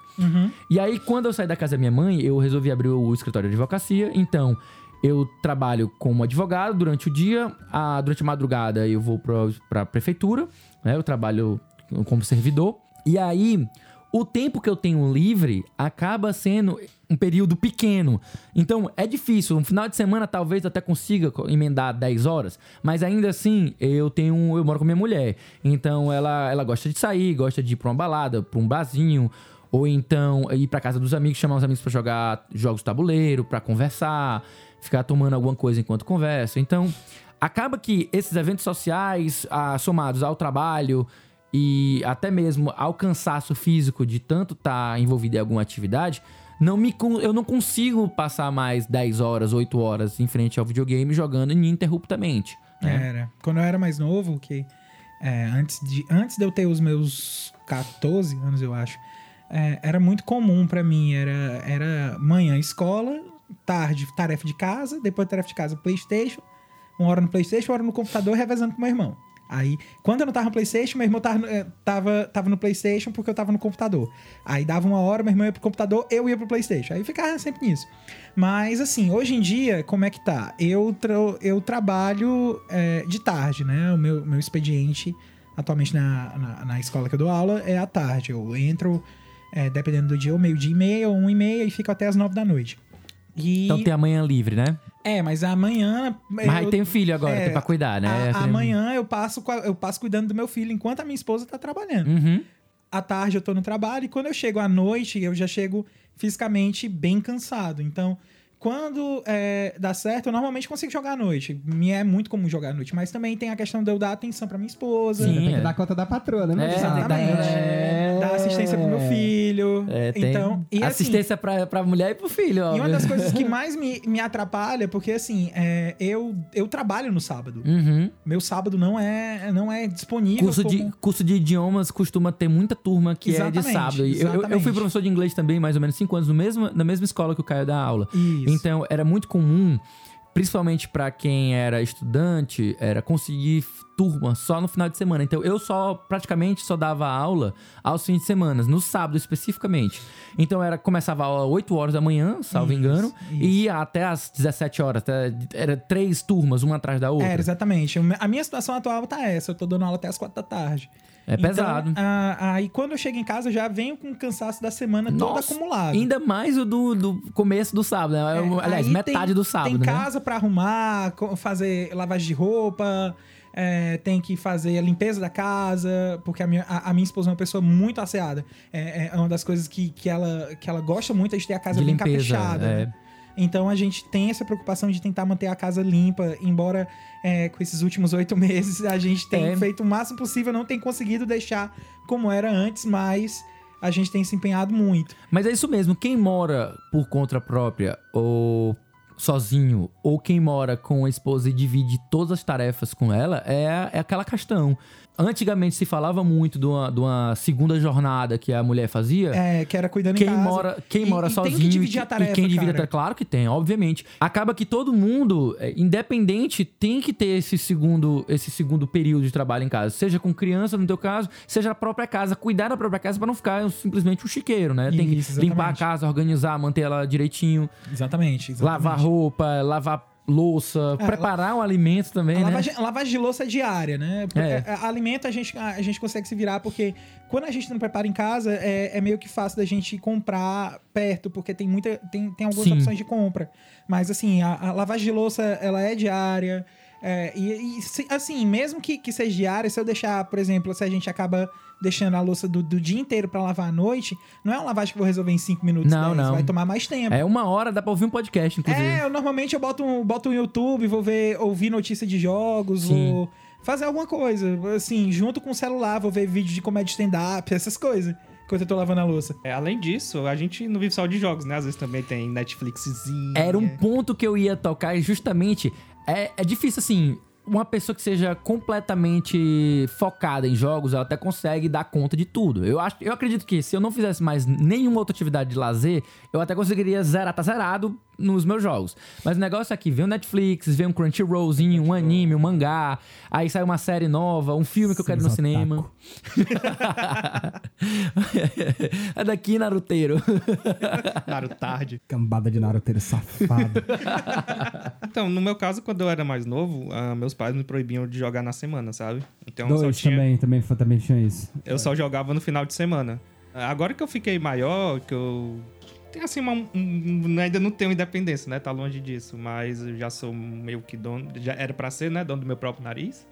S1: E aí, quando eu saí da casa da minha mãe, eu resolvi abrir o escritório de advocacia. Então, eu trabalho como advogado durante o dia, a, durante a madrugada eu vou pra, pra prefeitura, né? Eu trabalho como servidor. E aí, o tempo que eu tenho livre acaba sendo um período pequeno. Então, é difícil. No final de semana, talvez até consiga co- emendar 10 horas, mas ainda assim, eu tenho. Eu moro com minha mulher. Então, ela, ela gosta de sair, gosta de ir pra uma balada, pra um barzinho. Ou então ir pra casa dos amigos, chamar os amigos pra jogar jogos tabuleiro, pra conversar, ficar tomando alguma coisa enquanto conversa. Então, acaba que esses eventos sociais, ah, somados ao trabalho e até mesmo ao cansaço físico de tanto estar envolvido em alguma atividade, não me, eu não consigo passar mais 10 horas, 8 horas em frente ao videogame jogando ininterruptamente. né?
S2: Era. Quando eu era mais novo, que é, antes, de, antes de eu ter os meus 14 anos, eu acho, é, era muito comum pra mim. Era, era manhã escola, tarde, tarefa de casa, depois tarefa de casa, Playstation, uma hora no Playstation, uma hora no computador, revezando com meu irmão. Aí, quando eu não tava no Playstation, meu irmão tava, eh, tava, tava no Playstation porque eu tava no computador. Aí dava uma hora, meu irmão ia pro computador, eu ia pro Playstation. Aí ficava sempre nisso. Mas assim, hoje em dia, como é que tá? Eu, tra eu trabalho eh, de tarde, né? O meu, meu expediente, atualmente na, na, na escola que eu dou aula, é à tarde. Eu entro, eh, dependendo do dia, meio-dia e meia, ou um e meia, e fico até as nove da noite. E...
S1: Então tem a manhã livre, né?
S2: É, mas amanhã.
S1: Mas
S2: eu-
S1: tem filho agora,
S2: é,
S1: tem pra cuidar, né?
S2: a- amanhã eu passo, eu passo cuidando do meu filho enquanto a minha esposa tá trabalhando.
S1: Uhum.
S2: À tarde eu tô no trabalho e quando eu chego à noite, eu já chego fisicamente bem cansado. Então, quando é, dá certo, eu normalmente consigo jogar à noite. Me é muito comum jogar à noite, mas também tem a questão de eu dar atenção pra minha esposa.
S1: Sim.
S3: Tem
S1: é.
S3: que dar conta da patroa, né?
S1: É,
S2: Exatamente.
S1: É.
S2: Dar assistência pro meu filho.
S1: É, tem
S2: então, e assim,
S1: assistência pra, pra mulher e pro filho, ó.
S2: E uma das coisas que mais me, me atrapalha, porque assim, é, eu, eu trabalho no sábado.
S1: Uhum.
S2: Meu sábado não é, não é disponível.
S1: Curso de,
S2: como-
S1: curso de idiomas costuma ter muita turma que é de
S2: Exatamente,
S1: sábado. Eu, eu- eu, fui
S2: exatamente.
S1: professor de inglês também, mais ou menos cinco anos, no mesmo, na mesma escola que o Caio dá aula.
S2: Isso.
S1: Então, era muito comum, principalmente pra quem era estudante, era conseguir turma só no final de semana. Então, eu só, praticamente, só dava aula aos fins de semana, no sábado especificamente. Então, era, começava a aula 8 horas da manhã, salvo
S2: Isso,
S1: engano,
S2: isso.
S1: e ia até às 17 horas. Até, era três turmas, uma atrás da outra.
S2: É, exatamente. A minha situação atual tá essa. Eu tô dando aula até as quatro da tarde.
S1: É pesado.
S2: Então, a- aí quando eu chego em casa, eu já venho com o cansaço da semana todo
S1: Nossa,
S2: acumulado.
S1: Ainda mais o do, do começo do sábado, né?
S2: É,
S1: Aliás, metade
S2: tem-
S1: do sábado,
S2: Tem
S1: né?
S2: casa pra arrumar, fazer lavagem de roupa, é, tem que fazer a limpeza da casa, porque a minha, a, a minha esposa é uma pessoa muito asseada. É, é uma das coisas que, que, ela, que ela gosta muito é de ter a casa
S1: De
S2: bem
S1: limpeza,
S2: caprichada.
S1: é.
S2: né? Então a gente tem essa preocupação de tentar manter a casa limpa, embora é, com esses últimos oito meses a gente tem
S1: É.
S2: feito o máximo possível, não tem conseguido deixar como era antes, mas a gente tem se empenhado muito.
S1: Mas é isso mesmo, quem mora por conta própria ou sozinho, ou quem mora com a esposa e divide todas as tarefas com ela, é, é aquela questão. Antigamente se falava muito de uma, de uma segunda jornada que a mulher fazia.
S2: É, que era cuidando
S1: Quem
S2: em casa.
S1: mora, quem
S2: E-
S1: mora
S2: e tem
S1: sozinho
S2: que dividir a tarefa,
S1: e quem divide,
S2: cara.
S1: claro que tem, obviamente. Acaba que todo mundo, é, independente, tem que ter esse segundo, esse segundo período de trabalho em casa, seja com criança no teu caso, seja a própria casa, cuidar da própria casa pra não ficar simplesmente um chiqueiro, né? Tem
S2: Isso,
S1: que limpar a casa, organizar, manter ela direitinho,
S2: Exatamente, exatamente.
S1: lavar roupa, lavar louça,
S2: É,
S1: preparar um alimento também,
S2: A
S1: né?
S2: lavagem, a lavagem de louça é diária, né? Porque,
S1: É.
S2: é, alimento a gente, a, a gente consegue se virar, porque quando a gente não prepara em casa, é, é meio que fácil da gente comprar perto, porque tem muita. Tem, tem algumas
S1: Sim.
S2: opções de compra. Mas assim, a, a lavagem de louça ela é diária. é, e, e, assim, mesmo que, que seja diária, se eu deixar, por exemplo, se a gente acaba deixando a louça do, do dia inteiro pra lavar à noite, não é uma lavagem que eu vou resolver em 5 minutos.
S1: Não,
S2: 10,
S1: não.
S2: Vai tomar mais tempo.
S1: É uma hora, dá pra ouvir um podcast, inclusive.
S2: É, eu normalmente eu boto um, boto um YouTube, vou ver, ouvir notícia de jogos,
S1: Sim.
S2: vou fazer alguma coisa. Assim, junto com o celular, vou ver vídeo de comédia stand-up, essas coisas. Enquanto eu tô lavando a louça.
S4: É, além disso, a gente não vive só de jogos, né? Às vezes também tem Netflixzinho.
S1: Era um ponto que eu ia tocar e justamente é, é difícil assim. Uma pessoa que seja completamente focada em jogos, ela até consegue dar conta de tudo. Eu, acho, eu acredito que se eu não fizesse mais nenhuma outra atividade de lazer, eu até conseguiria zerar, tá zerado nos meus jogos. Mas o negócio é que vem o Netflix, vem um Crunchyrollzinho, um anime, um mangá, aí sai uma série nova, um filme que eu quero ir no cinema. é daqui, Naruteiro.
S4: Claro, tarde.
S3: Cambada de naruteiro safado.
S4: Então, no meu caso, quando eu era mais novo, ah, meus pais me proibiam de jogar na semana, sabe? Então, eu só
S3: Dois
S4: tinha...
S3: também, também, também tinha isso.
S4: Eu só jogava no final de semana. Agora que eu fiquei maior, que eu. Tem assim, uma, um- ainda não tenho independência, né? Tá longe disso. Mas eu já sou meio que dono. Já era pra ser, né? Dono do meu próprio nariz.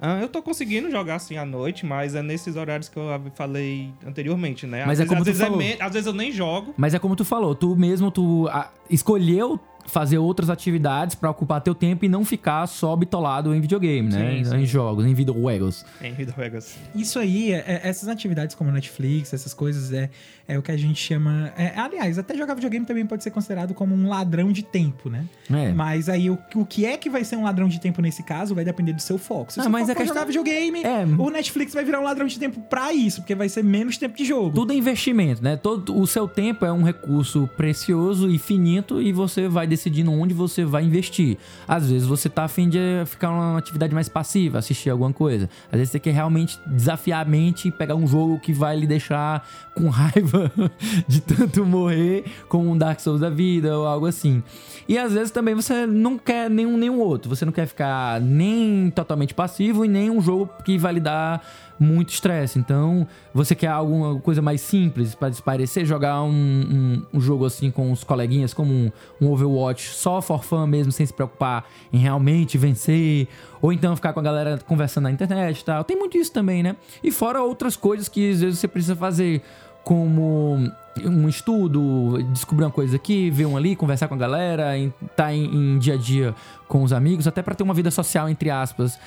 S4: Ah, eu tô conseguindo jogar assim à noite, mas é nesses horários que eu falei anteriormente, né?
S1: Mas é
S4: vezes,
S1: como
S4: às
S1: tu
S4: vezes
S1: falou.
S4: me- às vezes eu nem jogo.
S1: Mas é como tu falou, tu mesmo, tu ah, escolheu fazer outras atividades pra ocupar teu tempo e não ficar só bitolado em videogame, né?
S4: Sim, sim.
S1: Em jogos, em videojuegos.
S4: Em videojuegos.
S2: Isso aí, é- é- essas atividades como Netflix, essas coisas, é, é o que a gente chama. é- aliás, até jogar videogame também pode ser considerado como um ladrão de tempo, né?
S1: É.
S2: Mas aí, o, o que é que vai ser um ladrão de tempo nesse caso vai depender do seu foco. Se
S1: Ah,
S2: você
S1: mas
S2: for
S1: a questão-
S2: jogar videogame,
S1: É.
S2: o Netflix vai virar um ladrão de tempo pra isso, porque vai ser menos tempo de jogo.
S1: Tudo é investimento, né? Todo o seu tempo é um recurso precioso e finito e você vai decidindo onde você vai investir. Às vezes você tá afim de ficar numa atividade mais passiva, assistir alguma coisa. Às vezes você quer realmente desafiar a mente e pegar um jogo que vai lhe deixar com raiva de tanto morrer, como um Dark Souls da vida ou algo assim. E às vezes também você não quer nenhum nenhum outro. Você não quer ficar nem totalmente passivo e nem um jogo que vai lhe dar muito estresse. Então, você quer alguma coisa mais simples para desaparecer, jogar um, um- um jogo assim com os coleguinhas, como um, um Overwatch só for fun mesmo, sem se preocupar em realmente vencer, ou então ficar com a galera conversando na internet e tal. Tem muito isso também, né? E fora outras coisas que às vezes você precisa fazer, como um estudo, descobrir uma coisa aqui, ver um ali, conversar com a galera, em- tá em, em dia a dia com os amigos, até para ter uma vida social, entre aspas,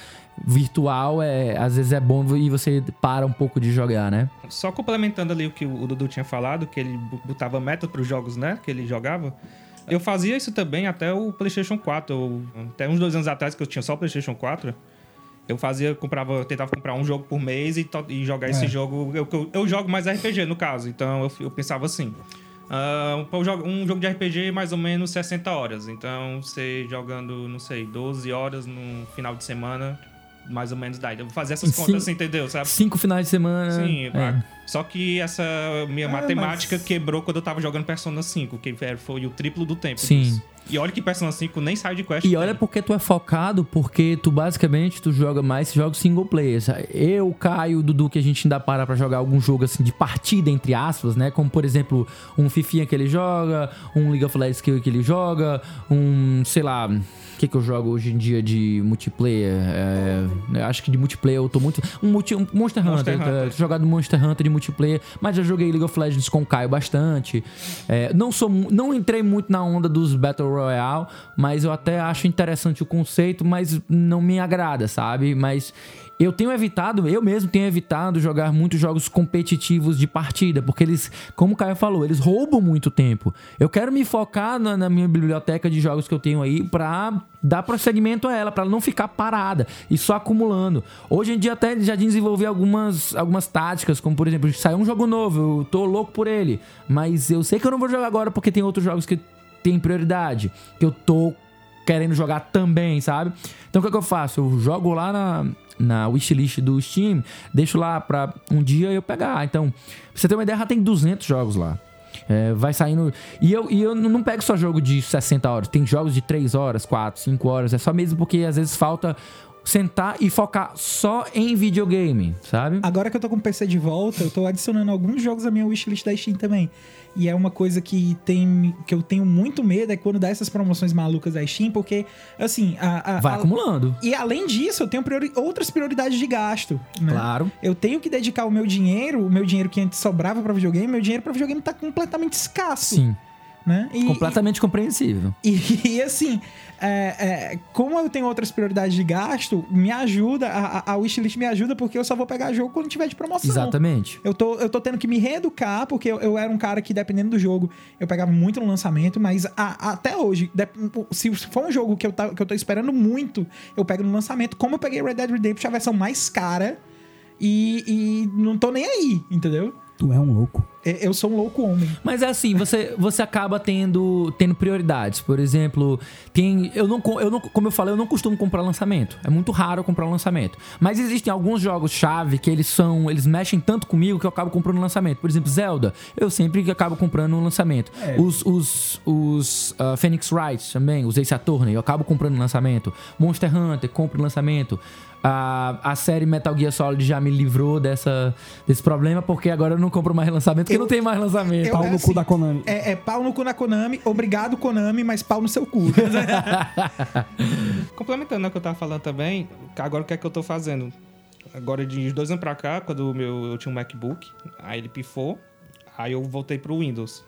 S1: virtual, é, às vezes é bom e você para um pouco de jogar, né?
S4: Só complementando ali o que o Dudu tinha falado, que ele botava meta pros jogos, né? Que ele jogava. Eu fazia isso também até o PlayStation 4. Eu- até uns dois anos atrás, que eu tinha só o PlayStation 4. Eu fazia, comprava, eu tentava comprar um jogo por mês e, e jogar esse
S3: É.
S4: jogo. Eu, eu, eu jogo mais RPG, no caso. Então eu, eu pensava assim. ah, um, jogo, de RPG mais ou menos 60 horas. Então, você jogando, não sei, 12 horas no final de semana, mais ou menos dá. Eu vou fazer essas contas, assim, entendeu? Sabe?
S1: Cinco finais de semana.
S4: Sim,
S1: é.
S4: só que essa minha
S3: Ah,
S4: matemática
S3: mas-
S4: quebrou quando eu tava jogando Persona 5, que foi o triplo do tempo.
S1: Sim.
S4: disso. E olha que Persona 5 nem sai de quest.
S1: E olha
S4: tem.
S1: porque tu é focado, porque tu basicamente tu joga mais jogos single player. Eu, Caio, Dudu, que a gente ainda para pra jogar algum jogo assim de partida, entre aspas, né? Como por exemplo, um Fifinha que ele joga, um League of Legends que, ele joga, um, sei lá, que, que eu jogo hoje em dia de multiplayer? É, acho que de multiplayer eu tô muito. Um, multi, um Monster,
S4: Monster
S1: Hunter.
S4: Hunter.
S1: jogado Monster Hunter de multiplayer, mas já joguei League of Legends com Caio bastante. É, não sou, não entrei muito na onda dos Battle Royale, mas eu até acho interessante o conceito, mas não me agrada, sabe? Mas eu tenho evitado, eu mesmo tenho evitado jogar muitos jogos competitivos de partida, porque eles, como o Caio falou, eles roubam muito tempo. Eu quero me focar na, na minha biblioteca de jogos que eu tenho aí pra dar prosseguimento a ela, pra ela não ficar parada e só acumulando. Hoje em dia até já desenvolvi algumas, algumas táticas, como por exemplo, saiu um jogo novo, eu tô louco por ele, mas eu sei que eu não vou jogar agora porque tem outros jogos que tem prioridade, que eu tô querendo jogar também, sabe? Então o que, é que eu faço? Eu jogo lá na, na wishlist do Steam, deixo lá pra um dia eu pegar. Então, pra você ter uma ideia, já tem 200 jogos lá. É, vai saindo. E eu, e eu não pego só jogo de 60 horas, tem jogos de 3 horas, 4, 5 horas. É só mesmo porque às vezes falta sentar e focar só em videogame, sabe?
S2: Agora que eu tô com o PC de volta, eu tô adicionando alguns jogos à minha wishlist da Steam também. E é uma coisa que tem que eu tenho muito medo é quando dá essas promoções malucas da Steam, porque assim, a, a-
S1: Vai
S2: a-
S1: acumulando.
S2: E além disso, eu tenho priori- outras prioridades de gasto, né?
S1: Claro.
S2: Eu tenho que dedicar o meu dinheiro, o meu dinheiro que antes sobrava pra videogame, meu dinheiro pra videogame tá completamente escasso,
S1: Sim.
S2: Né? E,
S1: Completamente compreensível.
S2: e, e, assim, é, é, como eu tenho outras prioridades de gasto, me ajuda, a, a- wishlist me ajuda porque eu só vou pegar jogo quando tiver de promoção.
S1: Exatamente.
S2: Eu tô, eu tô tendo que me reeducar, porque eu, eu era um cara que, dependendo do jogo, eu pegava muito no lançamento, mas a- até hoje, dep- se for um jogo que eu, tá, que eu tô esperando muito, eu pego no lançamento, como eu peguei Red Dead Redemption, a versão mais cara, e, e não tô nem aí, entendeu?
S3: Tu é um louco.
S2: E- Eu sou um louco homem.
S1: Mas é assim, você, você acaba tendo, tendo prioridades. Por exemplo, tem. Eu não, eu não, como eu falei, eu não costumo comprar lançamento. É muito raro eu comprar lançamento. Mas existem alguns jogos-chave que eles são. Eles mexem tanto comigo que eu acabo comprando lançamento. Por exemplo, Zelda, eu sempre acabo comprando um lançamento.
S3: É.
S1: Os, os, os ah, Phoenix Wright também, os Ace Attorney, eu acabo comprando lançamento. Monster Hunter, compro lançamento. A, a série Metal Gear Solid já me livrou dessa, desse problema, porque agora eu não compro mais lançamento, porque
S2: Eu-
S1: não tem mais lançamento.
S2: eu-
S3: Pau
S2: é
S3: no
S2: assim,
S3: cu da Konami.
S2: É, é pau no cu na Konami, obrigado Konami, mas pau no seu cu.
S4: Complementando o que eu tava falando também, agora o que é que eu tô fazendo? Agora de dois anos pra cá, quando meu, eu tinha um MacBook, aí ele pifou, aí eu voltei pro Windows.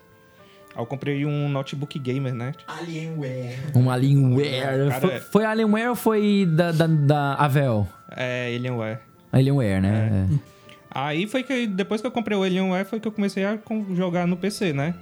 S4: Aí eu comprei um notebook gamer, né?
S2: Alienware.
S1: Um Alienware.
S4: Cara,
S1: foi,
S4: é-
S1: foi Alienware ou foi da, da, da Avel?
S4: É, Alienware.
S1: Alienware, né? É.
S4: Aí foi que, depois que eu comprei o Alienware, foi que eu comecei a jogar no PC, né?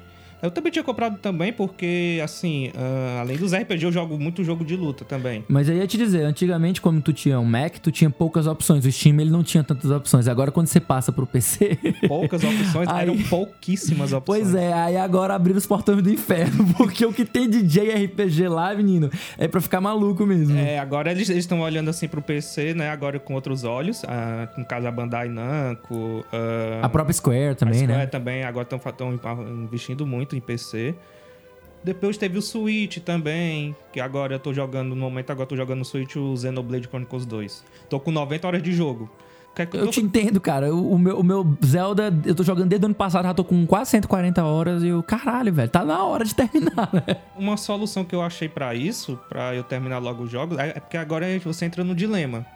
S4: Eu também tinha comprado também porque, assim, ah, além dos RPG, eu jogo muito jogo de luta também.
S1: Mas aí eu ia te dizer, antigamente quando tu tinha um Mac, tu tinha poucas opções. O Steam ele não tinha tantas opções. Agora quando você passa pro PC...
S4: Poucas opções,
S1: Aí-
S4: eram pouquíssimas opções.
S1: Pois é, aí agora abriram os portões do inferno, porque o que tem de JRPG lá, menino, é pra ficar maluco mesmo.
S4: É, agora eles estão olhando assim pro PC, né? Agora com outros olhos. Ah, no caso, a Bandai Namco. ah,
S1: A própria Square também,
S4: a Square
S1: né?
S4: também, agora estão investindo muito em PC. Depois teve o Switch também, que agora eu tô jogando, no momento agora eu tô jogando no Switch o Xenoblade Chronicles 2. Tô com 90 horas de jogo. O que é que
S1: Eu
S4: tô-
S1: te entendo, cara. O, o meu, o meu Zelda, eu tô jogando desde o ano passado, já tô com quase 140 horas e eu, caralho, velho, tá na hora de terminar, né?
S4: Uma solução que eu achei pra isso, pra eu terminar logo os jogos, é é porque agora você entra no dilema.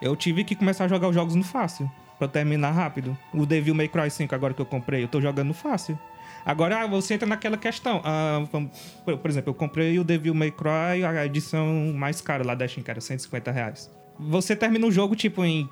S4: Eu tive que começar a jogar os jogos no fácil, pra eu terminar rápido. O Devil May Cry 5 agora que eu comprei, eu tô jogando no fácil. Agora você entra naquela questão. ah, por exemplo, eu comprei o Devil May Cry, a edição mais cara lá da Steam, cara, 150 reais. Você termina o jogo, tipo, em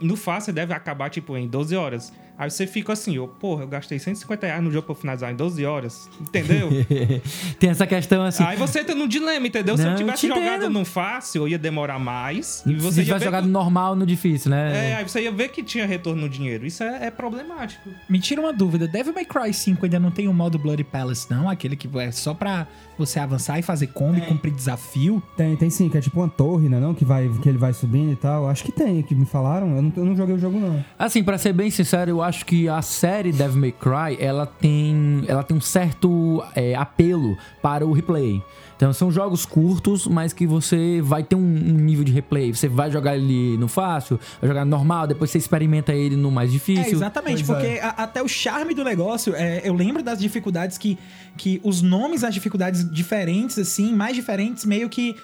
S4: no fácil deve acabar, tipo, em 12 horas. Aí você fica assim, eu, porra, eu gastei 150 reais no jogo pra eu finalizar em 12 horas. Entendeu?
S1: Tem essa questão assim.
S4: Aí você entra num dilema, entendeu? Se
S1: Não,
S4: eu
S1: eu
S4: tivesse
S1: te
S4: jogado
S1: entendo.
S4: num fácil, eu ia demorar mais.
S1: se
S4: E você ia
S1: tivesse jogado
S4: que...
S1: no normal, no difícil, né?
S4: É, aí você ia ver que tinha retorno no dinheiro. Isso é, é problemático.
S2: Me tira uma dúvida, Devil May Cry 5 ainda não tem o modo Bloody Palace, não? Aquele que é só pra você avançar e fazer combo e cumprir desafio?
S3: Tem, tem sim, que é tipo uma torre, né? Não? Que, vai, que ele vai subindo e tal. Acho que tem, que me falaram. Eu não, eu não joguei o jogo, não.
S1: Assim, pra ser bem sincero, eu acho que a série Devil May Cry, ela tem, ela tem um certo é, apelo para o replay. Então são jogos curtos, mas que você vai ter um, um nível de replay. Você vai jogar ele no fácil, vai jogar no normal, depois você experimenta ele no mais
S2: É,
S1: difícil.
S2: exatamente,
S3: Pois
S2: porque a- até o charme do negócio, é, eu lembro das dificuldades que, que os nomes das dificuldades diferentes, assim, mais diferentes, meio que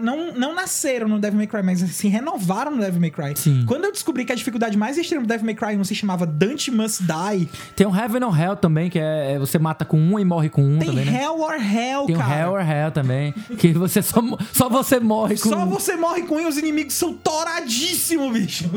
S2: não, não nasceram no Devil May Cry, mas se renovaram no Devil May Cry.
S1: Sim.
S2: Quando eu descobri que a dificuldade mais extrema do Devil May Cry 1 se chamava Dante Must Die,
S1: Tem um Heaven or Hell também, que é é você mata com um e morre com um
S2: tem
S1: também, né?
S2: Hell or Hell,
S1: Tem
S2: cara.
S1: Hell or Hell também, que você só, só você morre com
S2: Só
S1: um.
S2: você morre com um e os inimigos são toradíssimos, bicho.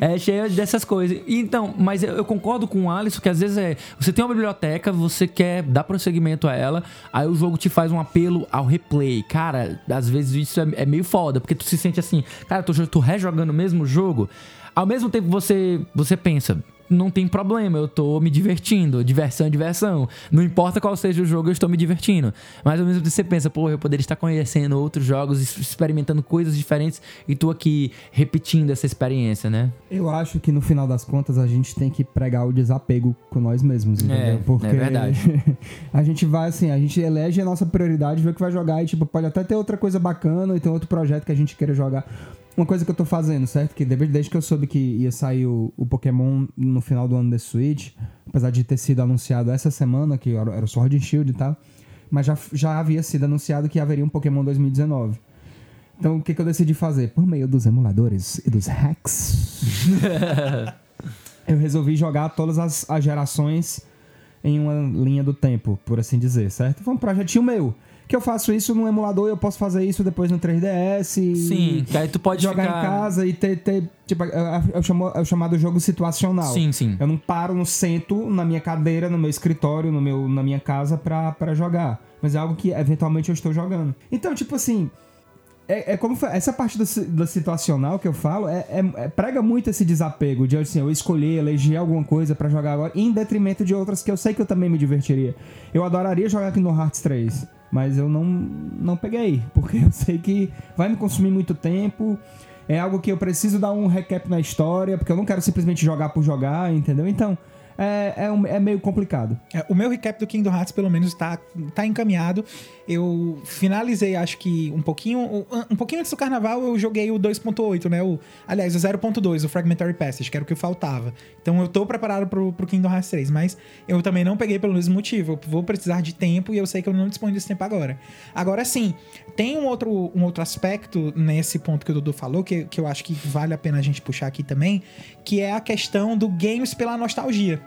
S1: É cheio dessas coisas. Então, mas eu, eu concordo com o Alisson que às vezes é. Você tem uma biblioteca, você quer dar prosseguimento a ela, aí o jogo te faz um apelo ao replay. Cara, às vezes isso é, é meio foda, porque tu se sente assim, cara, tô, tô rejogando o mesmo jogo. Ao mesmo tempo você, você pensa. Não tem problema, eu tô me divertindo. Diversão é diversão. Não importa qual seja o jogo, eu estou me divertindo. Mas ao mesmo tempo você pensa, pô, eu poderia estar conhecendo outros jogos, experimentando coisas diferentes e tô aqui repetindo essa experiência, né?
S3: Eu acho que no final das contas a gente tem que pregar o desapego com nós mesmos, entendeu?
S1: É,
S3: Porque
S1: é verdade.
S3: a gente vai assim, a gente elege a nossa prioridade, vê o que vai jogar e tipo, pode até ter outra coisa bacana e tem outro projeto que a gente queira jogar. Uma coisa que eu tô fazendo, certo? Que desde que eu soube que ia sair o, o Pokémon no final do ano da Switch, apesar de ter sido anunciado essa semana, que era era o Sword and Shield e tal, mas já, já havia sido anunciado que haveria um Pokémon 2019. Então, o que, que eu decidi fazer? Por meio dos emuladores e dos hacks, eu resolvi jogar todas as, as gerações em uma linha do tempo, por assim dizer, certo? Foi um projetinho meu. Que eu faço isso no emulador e eu posso fazer isso depois no 3DS. e
S1: Sim, que aí tu pode
S3: jogar
S1: ficar...
S3: em casa e ter. ter tipo, é, o chamo- é o chamado jogo situacional.
S1: Sim, sim.
S3: Eu não paro, não sento na minha cadeira, no meu escritório, no meu, na minha casa pra, pra jogar. Mas é algo que eventualmente eu estou jogando. Então, tipo assim. É, é como foi- essa parte do, do situacional que eu falo é, é- é- prega muito esse desapego de assim, eu escolher, eleger alguma coisa pra jogar agora em detrimento de outras que eu sei que eu também me divertiria. Eu adoraria jogar aqui no Hearts 3, mas eu não, não peguei, porque eu sei que vai me consumir muito tempo. É algo que eu preciso dar um recap na história, porque eu não quero simplesmente jogar por jogar, entendeu? Então, é, é, é meio complicado.
S2: É, o meu recap do Kingdom Hearts, pelo menos, tá, tá encaminhado. Eu finalizei, acho que um pouquinho. Um pouquinho antes do carnaval, eu joguei o 2.8, né? O, aliás, o 0.2, o Fragmentary Passage, que era o que faltava. Então eu tô preparado pro, pro Kingdom Hearts 3, mas eu também não peguei pelo mesmo motivo. Eu vou precisar de tempo e eu sei que eu não disponho desse tempo agora. Agora sim, tem um outro, um outro aspecto nesse ponto que o Dudu falou, que, que eu acho que vale a pena a gente puxar aqui também, que é a questão do games pela nostalgia.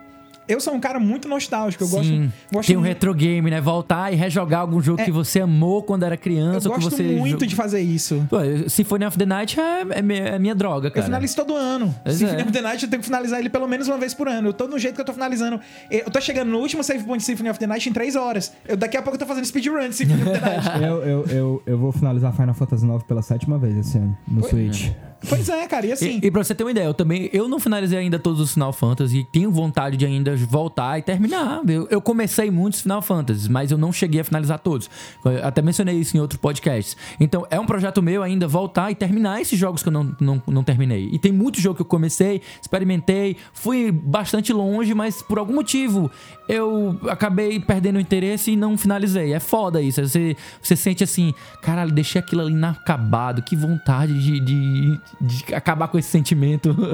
S2: eu sou um cara muito nostálgico. Eu gosto,
S1: Sim.
S2: gosto
S1: Tem um
S2: mu-
S1: retro game, né? Voltar e rejogar algum jogo que você amou quando era
S2: Eu
S1: criança. ou que
S2: gosto
S1: você
S2: muito
S1: jo-
S2: de fazer isso.
S1: Pô, Symphony of the Night é, é minha, é minha droga,
S2: Eu
S1: cara.
S2: finalizo todo ano.
S1: Pois
S2: Symphony
S1: é.
S2: of the Night eu tenho que finalizar ele pelo menos uma vez por ano. Eu tô no jeito que eu tô finalizando. Eu tô chegando no último save point de Symphony of the Night em 3 horas. Eu, daqui a pouco eu tô fazendo speedrun de Symphony of the Night.
S3: Eu, eu, eu, eu vou finalizar Final Fantasy IX pela sétima vez esse ano, no Switch.
S2: Pois é, cara. E assim,
S1: E, e pra você ter uma ideia, eu também eu não finalizei ainda todos os Final Fantasy tenho vontade de ainda voltar e terminar. Eu, eu comecei muitos Final Fantasy, mas eu não cheguei a finalizar todos. Eu até mencionei isso em outro podcast. Então é um projeto meu ainda voltar e terminar esses jogos que eu não, não, não terminei. E tem muito jogo que eu comecei, experimentei, fui bastante longe, mas por algum motivo eu acabei perdendo o interesse e não finalizei. É foda isso. Você, você sente assim, caralho, deixei aquilo ali inacabado, que vontade de, de, de acabar com esse sentimento.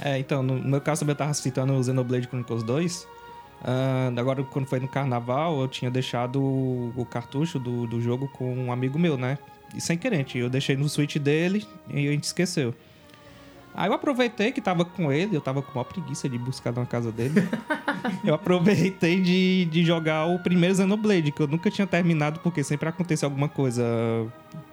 S4: É, então, no meu caso eu tava citando o Xenoblade Chronicles 2. Ah, agora, quando foi no carnaval, eu tinha deixado o, o cartucho do, do jogo com um amigo meu, né? E sem querer, eu deixei no Switch dele e a gente esqueceu. Aí eu aproveitei que tava com ele, eu tava com uma preguiça de buscar na casa dele. eu aproveitei de, de jogar o primeiro Xenoblade, que eu nunca tinha terminado, porque sempre acontecia alguma coisa.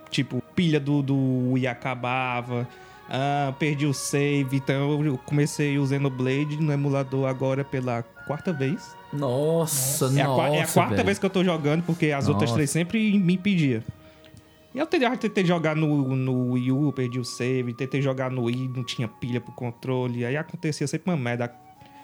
S4: Tipo, pilha do, do Wii acabava. ah, perdi o save, então eu comecei o Xenoblade no emulador agora pela quarta vez.
S1: Nossa,
S4: É a, é a quarta
S1: velho.
S4: vez que eu tô jogando, porque as outras
S1: Nossa.
S4: três sempre me impediam. E eu tentei, tentei jogar no, no Wii U, perdi o save. Tentei jogar no Wii, não tinha pilha pro controle. Aí acontecia sempre uma merda.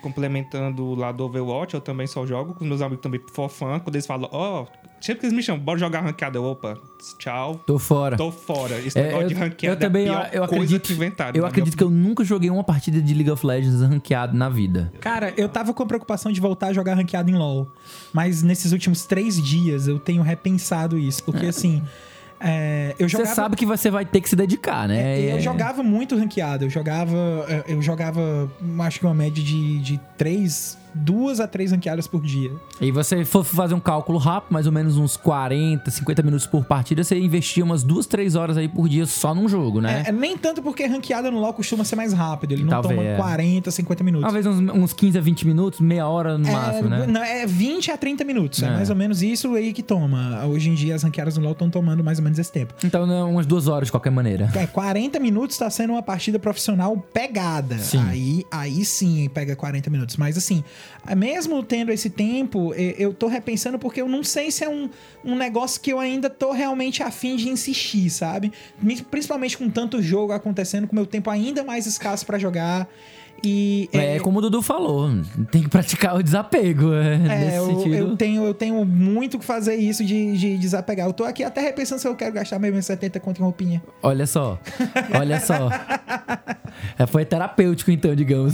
S4: Complementando lá do Overwatch, eu também só jogo com os meus amigos também for fã. Quando eles falam, ó, sempre que eles me chamam, bora jogar ranqueada. Eu, opa, tchau,
S1: Tô fora.
S4: tô fora. Esse
S1: É,
S4: negócio
S1: eu,
S4: de ranqueada
S1: eu também,
S4: é
S1: eu,
S4: a pior
S1: eu
S4: coisa
S1: acredito,
S4: que inventaram.
S1: eu acredito
S4: minha
S1: que eu nunca joguei uma partida de League of Legends ranqueado na vida.
S2: cara, eu tava com a preocupação de voltar a jogar ranqueado em LoL. Mas nesses últimos três dias eu tenho repensado isso. Porque assim. É, eu
S1: Você
S2: jogava.
S1: sabe que você vai ter que se dedicar, né?
S2: É, Eu jogava muito ranqueado. Eu jogava. é, Eu jogava, acho que uma média de, de três. Duas a três ranqueadas por dia.
S1: E você for fazer um cálculo rápido, mais ou menos uns 40, 50 minutos por partida, você investia umas duas, três horas aí por dia só num jogo, né?
S2: É, é, nem tanto porque ranqueada no LoL costuma ser mais rápido. Ele não
S1: Talvez,
S2: toma
S1: é.
S2: 40, 50 minutos.
S1: Talvez uns, uns 15 a 20 minutos, meia hora no
S2: É,
S1: máximo, né?
S2: não, é 20 a 30 minutos. É.
S1: É.
S2: mais ou menos isso aí que toma. Hoje em dia as ranqueadas no LoL estão tomando mais ou menos esse tempo.
S1: Então, né, umas duas horas de qualquer maneira.
S2: É, 40 minutos tá sendo uma partida profissional pegada.
S1: Sim.
S2: Aí, aí sim pega 40 minutos. Mas assim, mesmo tendo esse tempo, eu tô repensando porque eu não sei se é um, um negócio que eu ainda tô realmente afim de insistir, sabe? Principalmente com tanto jogo acontecendo, com meu tempo ainda mais escasso pra jogar. E
S1: É, como o Dudu falou, tem que praticar o desapego, é,
S2: É,
S1: nesse
S2: eu,
S1: sentido.
S2: eu tenho, eu tenho muito que fazer isso de, de desapegar. Eu tô aqui até repensando se eu quero gastar mesmo 70 conto em roupinha.
S1: Olha só, olha só. É, foi terapêutico, então, digamos.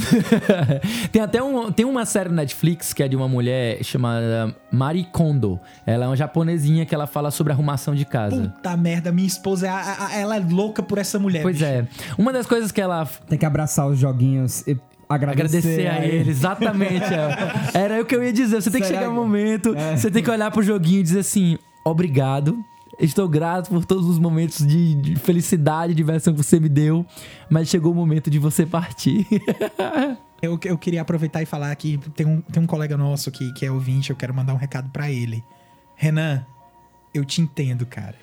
S1: tem até um, tem uma série na Netflix que é de uma mulher chamada Marie Kondo. Ela é uma japonesinha que ela fala sobre arrumação de casa.
S2: Puta merda, minha esposa, a- a- ela é louca por essa mulher.
S1: Pois
S2: bicho.
S1: é. Uma das coisas que ela
S3: Tem que abraçar os joguinhos e agradecer,
S1: Agradecer a ele, exatamente. é. Era o que eu ia dizer. Você tem que
S3: Será
S1: chegar um
S3: que-
S1: momento, você tem que olhar pro joguinho e dizer assim: obrigado. Estou grato por todos os momentos de, de felicidade e diversão que você me deu, mas chegou o momento de você partir.
S2: Eu, eu queria aproveitar e falar que tem um, tem um colega nosso que, que é ouvinte, eu quero mandar um recado pra ele. Renan, eu te entendo, cara.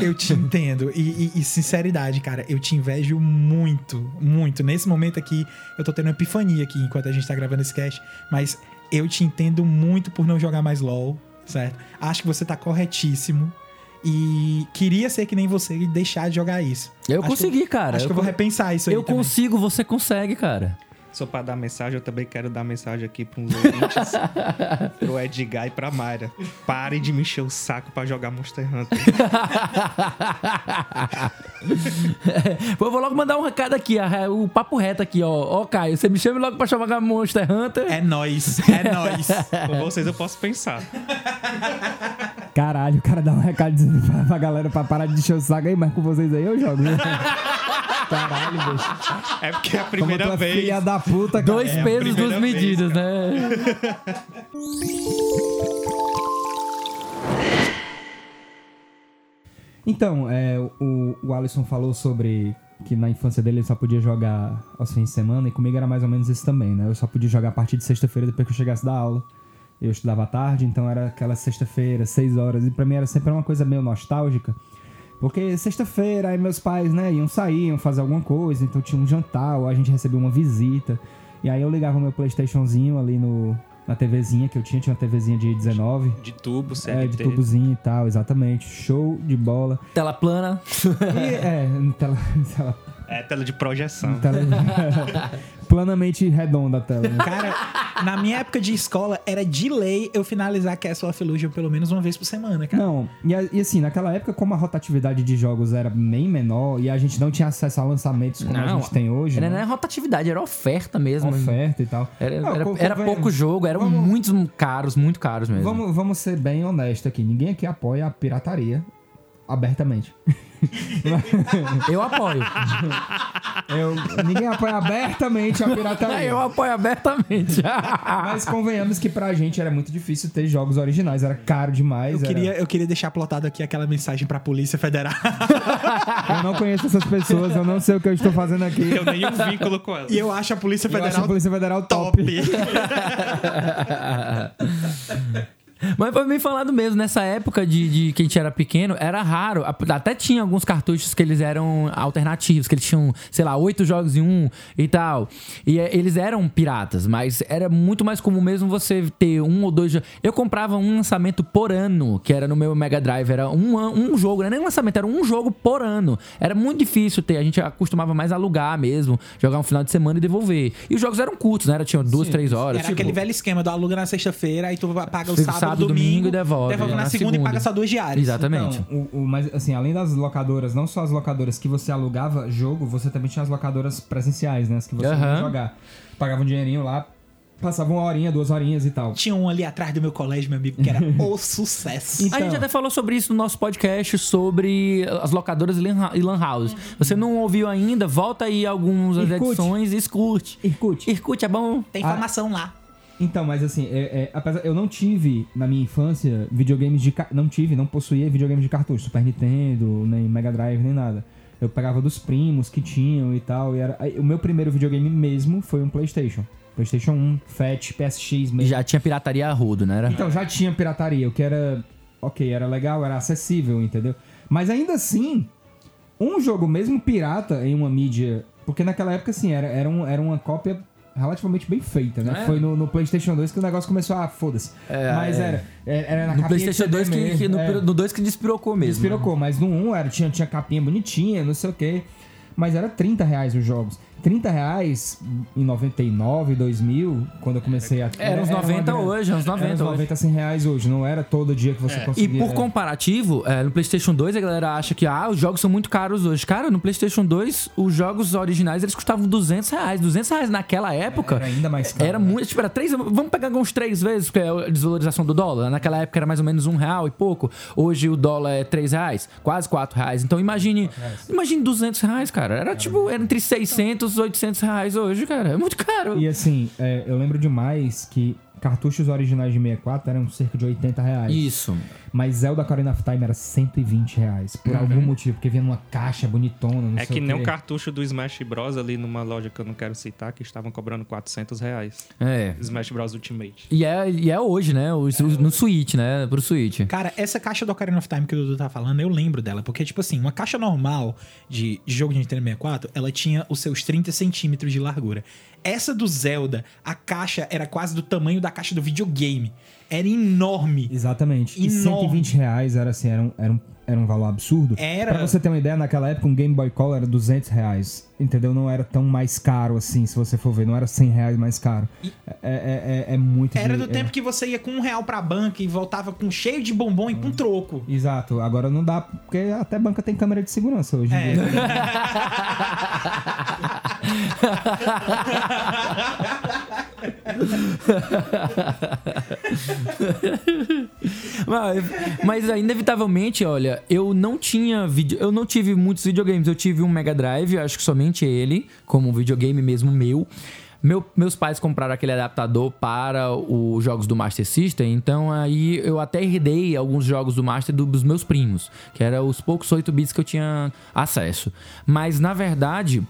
S2: eu te entendo. E, e- e sinceridade, cara, eu te invejo muito, muito. Nesse momento aqui, eu tô tendo uma epifania aqui enquanto a gente tá gravando esse cast, mas eu te entendo muito por não jogar mais LOL, certo? Acho que você tá corretíssimo. E queria ser que nem você e deixar de jogar isso.
S1: Eu
S2: Acho
S1: consegui, cara.
S2: Acho
S1: eu
S2: que eu vou repensar isso aí.
S1: Eu
S2: também.
S1: consigo, você consegue, cara.
S4: Só pra dar mensagem, eu também quero dar mensagem aqui pros ouvintes. pro Edgar e pra Mayra. Parem de me encher o saco pra jogar Monster Hunter.
S1: Pô, eu vou logo mandar um recado aqui, a- o papo reto aqui, ó. Ó, Caio, você me chama logo pra chamar Monster Hunter.
S2: É nóis, é nóis.
S4: Com vocês eu posso pensar.
S3: Caralho, o cara dá um recado dizendo pra, pra galera pra parar de encher o saco aí, mas com vocês aí eu jogo. Né? Caralho, bicho.
S4: É porque é a primeira
S3: é
S4: vez.
S3: filha da puta, cara.
S1: Dois
S4: É
S1: pesos, duas
S4: vez,
S1: medidas, né?
S3: Então, é, o, o Alisson falou sobre que na infância dele ele só podia jogar aos fins de semana, e comigo era mais ou menos isso também, né? Eu só podia jogar a partir de sexta-feira depois que eu chegasse da aula. Eu estudava à tarde, então era aquela sexta-feira, seis horas, e pra mim era sempre uma coisa meio nostálgica. Porque sexta-feira, aí meus pais, né, iam sair, iam fazer alguma coisa, então tinha um jantar, ou a gente recebia uma visita. E aí eu ligava o meu Playstationzinho ali no, na TVzinha que eu tinha, tinha uma TVzinha de 19.
S4: De tubo,
S3: É, de tubozinho e tal, exatamente. Show de bola.
S1: Tela plana.
S3: E é, tela, tela,
S4: É, tela de projeção.
S3: tela planamente redonda a tela. né?
S2: Cara, na minha época de escola, era de lei eu finalizar Castle of Illusion pelo menos uma vez por semana, cara.
S3: Não, e, a- e assim, naquela época, como a rotatividade de jogos era bem menor e a gente não tinha acesso a lançamentos como a
S1: Não,
S3: gente tem hoje,
S1: Era,
S3: né?
S1: não era rotatividade, era oferta mesmo.
S3: oferta e tal.
S1: Era,
S3: Não,
S1: era,
S3: co-
S1: era pouco jogo, eram
S3: Vamos-
S1: muitos caros, muito caros mesmo.
S3: Vamos, vamos ser bem honestos aqui. Ninguém aqui apoia a pirataria abertamente.
S1: Eu apoio.
S3: Eu, ninguém apoia abertamente a pirataria.
S1: Eu apoio abertamente.
S3: Mas convenhamos que pra gente era muito difícil ter jogos originais. Era caro demais.
S2: Eu
S3: era-
S2: queria, eu queria deixar plotado aqui aquela mensagem pra Polícia Federal.
S3: Eu não conheço essas pessoas, eu não sei o que eu estou fazendo aqui.
S4: Eu nenhum vínculo com ela.
S2: e eu acho a Polícia
S3: Eu acho
S2: Federal
S3: a Polícia Federal top.
S2: top.
S1: Mas foi bem falado mesmo, nessa época de, de que a gente era pequeno, era raro. Até tinha alguns cartuchos que eles eram alternativos, que eles tinham, sei lá, oito jogos em um e tal. E é, eles eram piratas, mas era muito mais comum mesmo você ter um ou dois jogos. Eu comprava um lançamento por ano, que era no meu Mega Drive. Era um, um jogo, não era nem lançamento, era um jogo por ano. Era muito difícil ter, a gente acostumava mais alugar mesmo, jogar um final de semana e devolver. E os jogos eram curtos, né? Era, tinham duas,
S3: Sim,
S1: três horas.
S2: Era
S1: tipo-
S2: aquele velho esquema do aluga na sexta-feira, aí tu paga o sábado,
S1: sábado,
S2: domingo,
S1: domingo e devolve,
S2: devolve na,
S1: na
S2: segunda, e
S1: segunda.
S2: paga só duas diárias.
S1: Exatamente.
S3: Então, o, o- mas assim, além das locadoras, não só as locadoras que você alugava jogo, você também tinha as locadoras presenciais, né? As que você
S1: Aham.
S3: ia jogar. Pagava um dinheirinho lá, passava uma horinha, duas horinhas e tal.
S2: Tinha um ali atrás do meu colégio, meu amigo, que era o sucesso.
S3: Então.
S1: A gente até falou sobre isso no nosso podcast sobre as locadoras e lan e lan houses. Você não ouviu ainda? Volta aí algumas
S3: Irkut.
S1: edições e escute.
S3: Irkut.
S1: Irkut é bom.
S2: Tem
S3: Ah.
S2: informação lá.
S3: Então, mas assim, é, é, apesar, eu não tive na minha infância videogames de. Não tive, não possuía videogames de cartucho, Super Nintendo, nem Mega Drive, nem nada. Eu pegava dos primos que tinham e tal. E era, o meu primeiro videogame mesmo foi um PlayStation. PlayStation 1, Fat, PSX mesmo.
S1: Já tinha pirataria a rodo, né? Era?
S3: Então, já tinha pirataria, o que era. Ok, era legal, era acessível, entendeu? Mas ainda assim, um jogo mesmo pirata em uma mídia. Porque naquela época, assim, era, era, um, era uma cópia relativamente bem feita, né?
S1: É.
S3: Foi no, no PlayStation 2 que o negócio começou a. foda-se.
S1: É,
S3: mas
S1: é.
S3: era, era. era na
S1: No PlayStation
S3: CD
S1: 2 que,
S3: mesmo,
S1: que no,
S3: é.
S1: no 2 que despirocou mesmo. né?
S3: Despirocou, mas no 1 era, tinha, tinha capinha bonitinha, não sei o quê. Mas era 30 reais os jogos. 30 reais em 99, 2000, quando eu comecei a.
S1: Era uns
S3: uma
S1: 90
S3: grana.
S1: hoje, uns 90
S3: Era uns
S1: hoje.
S3: 90, 100 reais hoje. Não era todo dia que você
S4: É.
S1: E
S3: conseguia.
S1: por comparativo, é, no PlayStation 2 a galera acha que ah, os jogos são muito caros hoje. Cara, no PlayStation 2, os jogos originais eles custavam 200 reais. 200 reais naquela época
S3: Era ainda mais caro.
S1: Era
S3: né?
S1: muito. Tipo, era três. Vamos pegar uns três vezes, porque é a desvalorização do dólar. Naquela época era mais ou menos um real e pouco. Hoje o dólar é três reais, quase quatro reais. Então imagine. Imagine 200 reais, cara. Era tipo, era entre 600 e 800 reais hoje, cara. É muito caro.
S3: E assim, é, eu lembro demais que cartuchos originais de 64 eram cerca de 80 reais.
S1: Isso.
S3: Mas Zelda Ocarina of Time era 120 reais. Por algum motivo, porque vinha numa caixa bonitona, não
S4: É
S3: sei
S4: que
S3: o
S4: nem um cartucho do Smash Bros. ali numa loja que eu não quero citar, que estavam cobrando 400 reais.
S1: É.
S4: Smash Bros. Ultimate.
S1: E é, e é hoje, né? O- o- no Switch, né? Pro Switch.
S2: Cara, essa caixa do Ocarina of Time que o Dudu tá falando, eu lembro dela. Porque, tipo assim, uma caixa normal de, de jogo de Nintendo 64, ela tinha os seus 30 centímetros de largura. Essa do Zelda, a caixa era quase do tamanho da caixa do videogame. Era enorme.
S3: Exatamente. E
S2: Enorme.
S3: 120 reais era assim, era um, era um, era um valor absurdo.
S2: Era.
S3: Pra você ter uma ideia, naquela época um Game Boy Color era 200 reais. Entendeu? Não era tão mais caro assim, se você for ver. Não era 100 reais mais caro. É, é, é, é muito...
S2: Era
S3: de-
S2: do
S3: é-
S2: tempo que você ia com um real pra banca e voltava com cheio de bombom e com troco.
S3: Exato. Agora não dá, porque até banca tem câmera de segurança hoje em
S2: É.
S3: dia.
S1: Mas, mas, inevitavelmente, olha, eu não tinha vídeo, eu não tive muitos videogames. Eu tive um Mega Drive, acho que somente ele, como um videogame mesmo meu. meu- meus pais compraram aquele adaptador para os jogos do Master System, então aí eu até herdei alguns jogos do Master do- dos meus primos, que eram os poucos 8 bits que eu tinha acesso. Mas na verdade,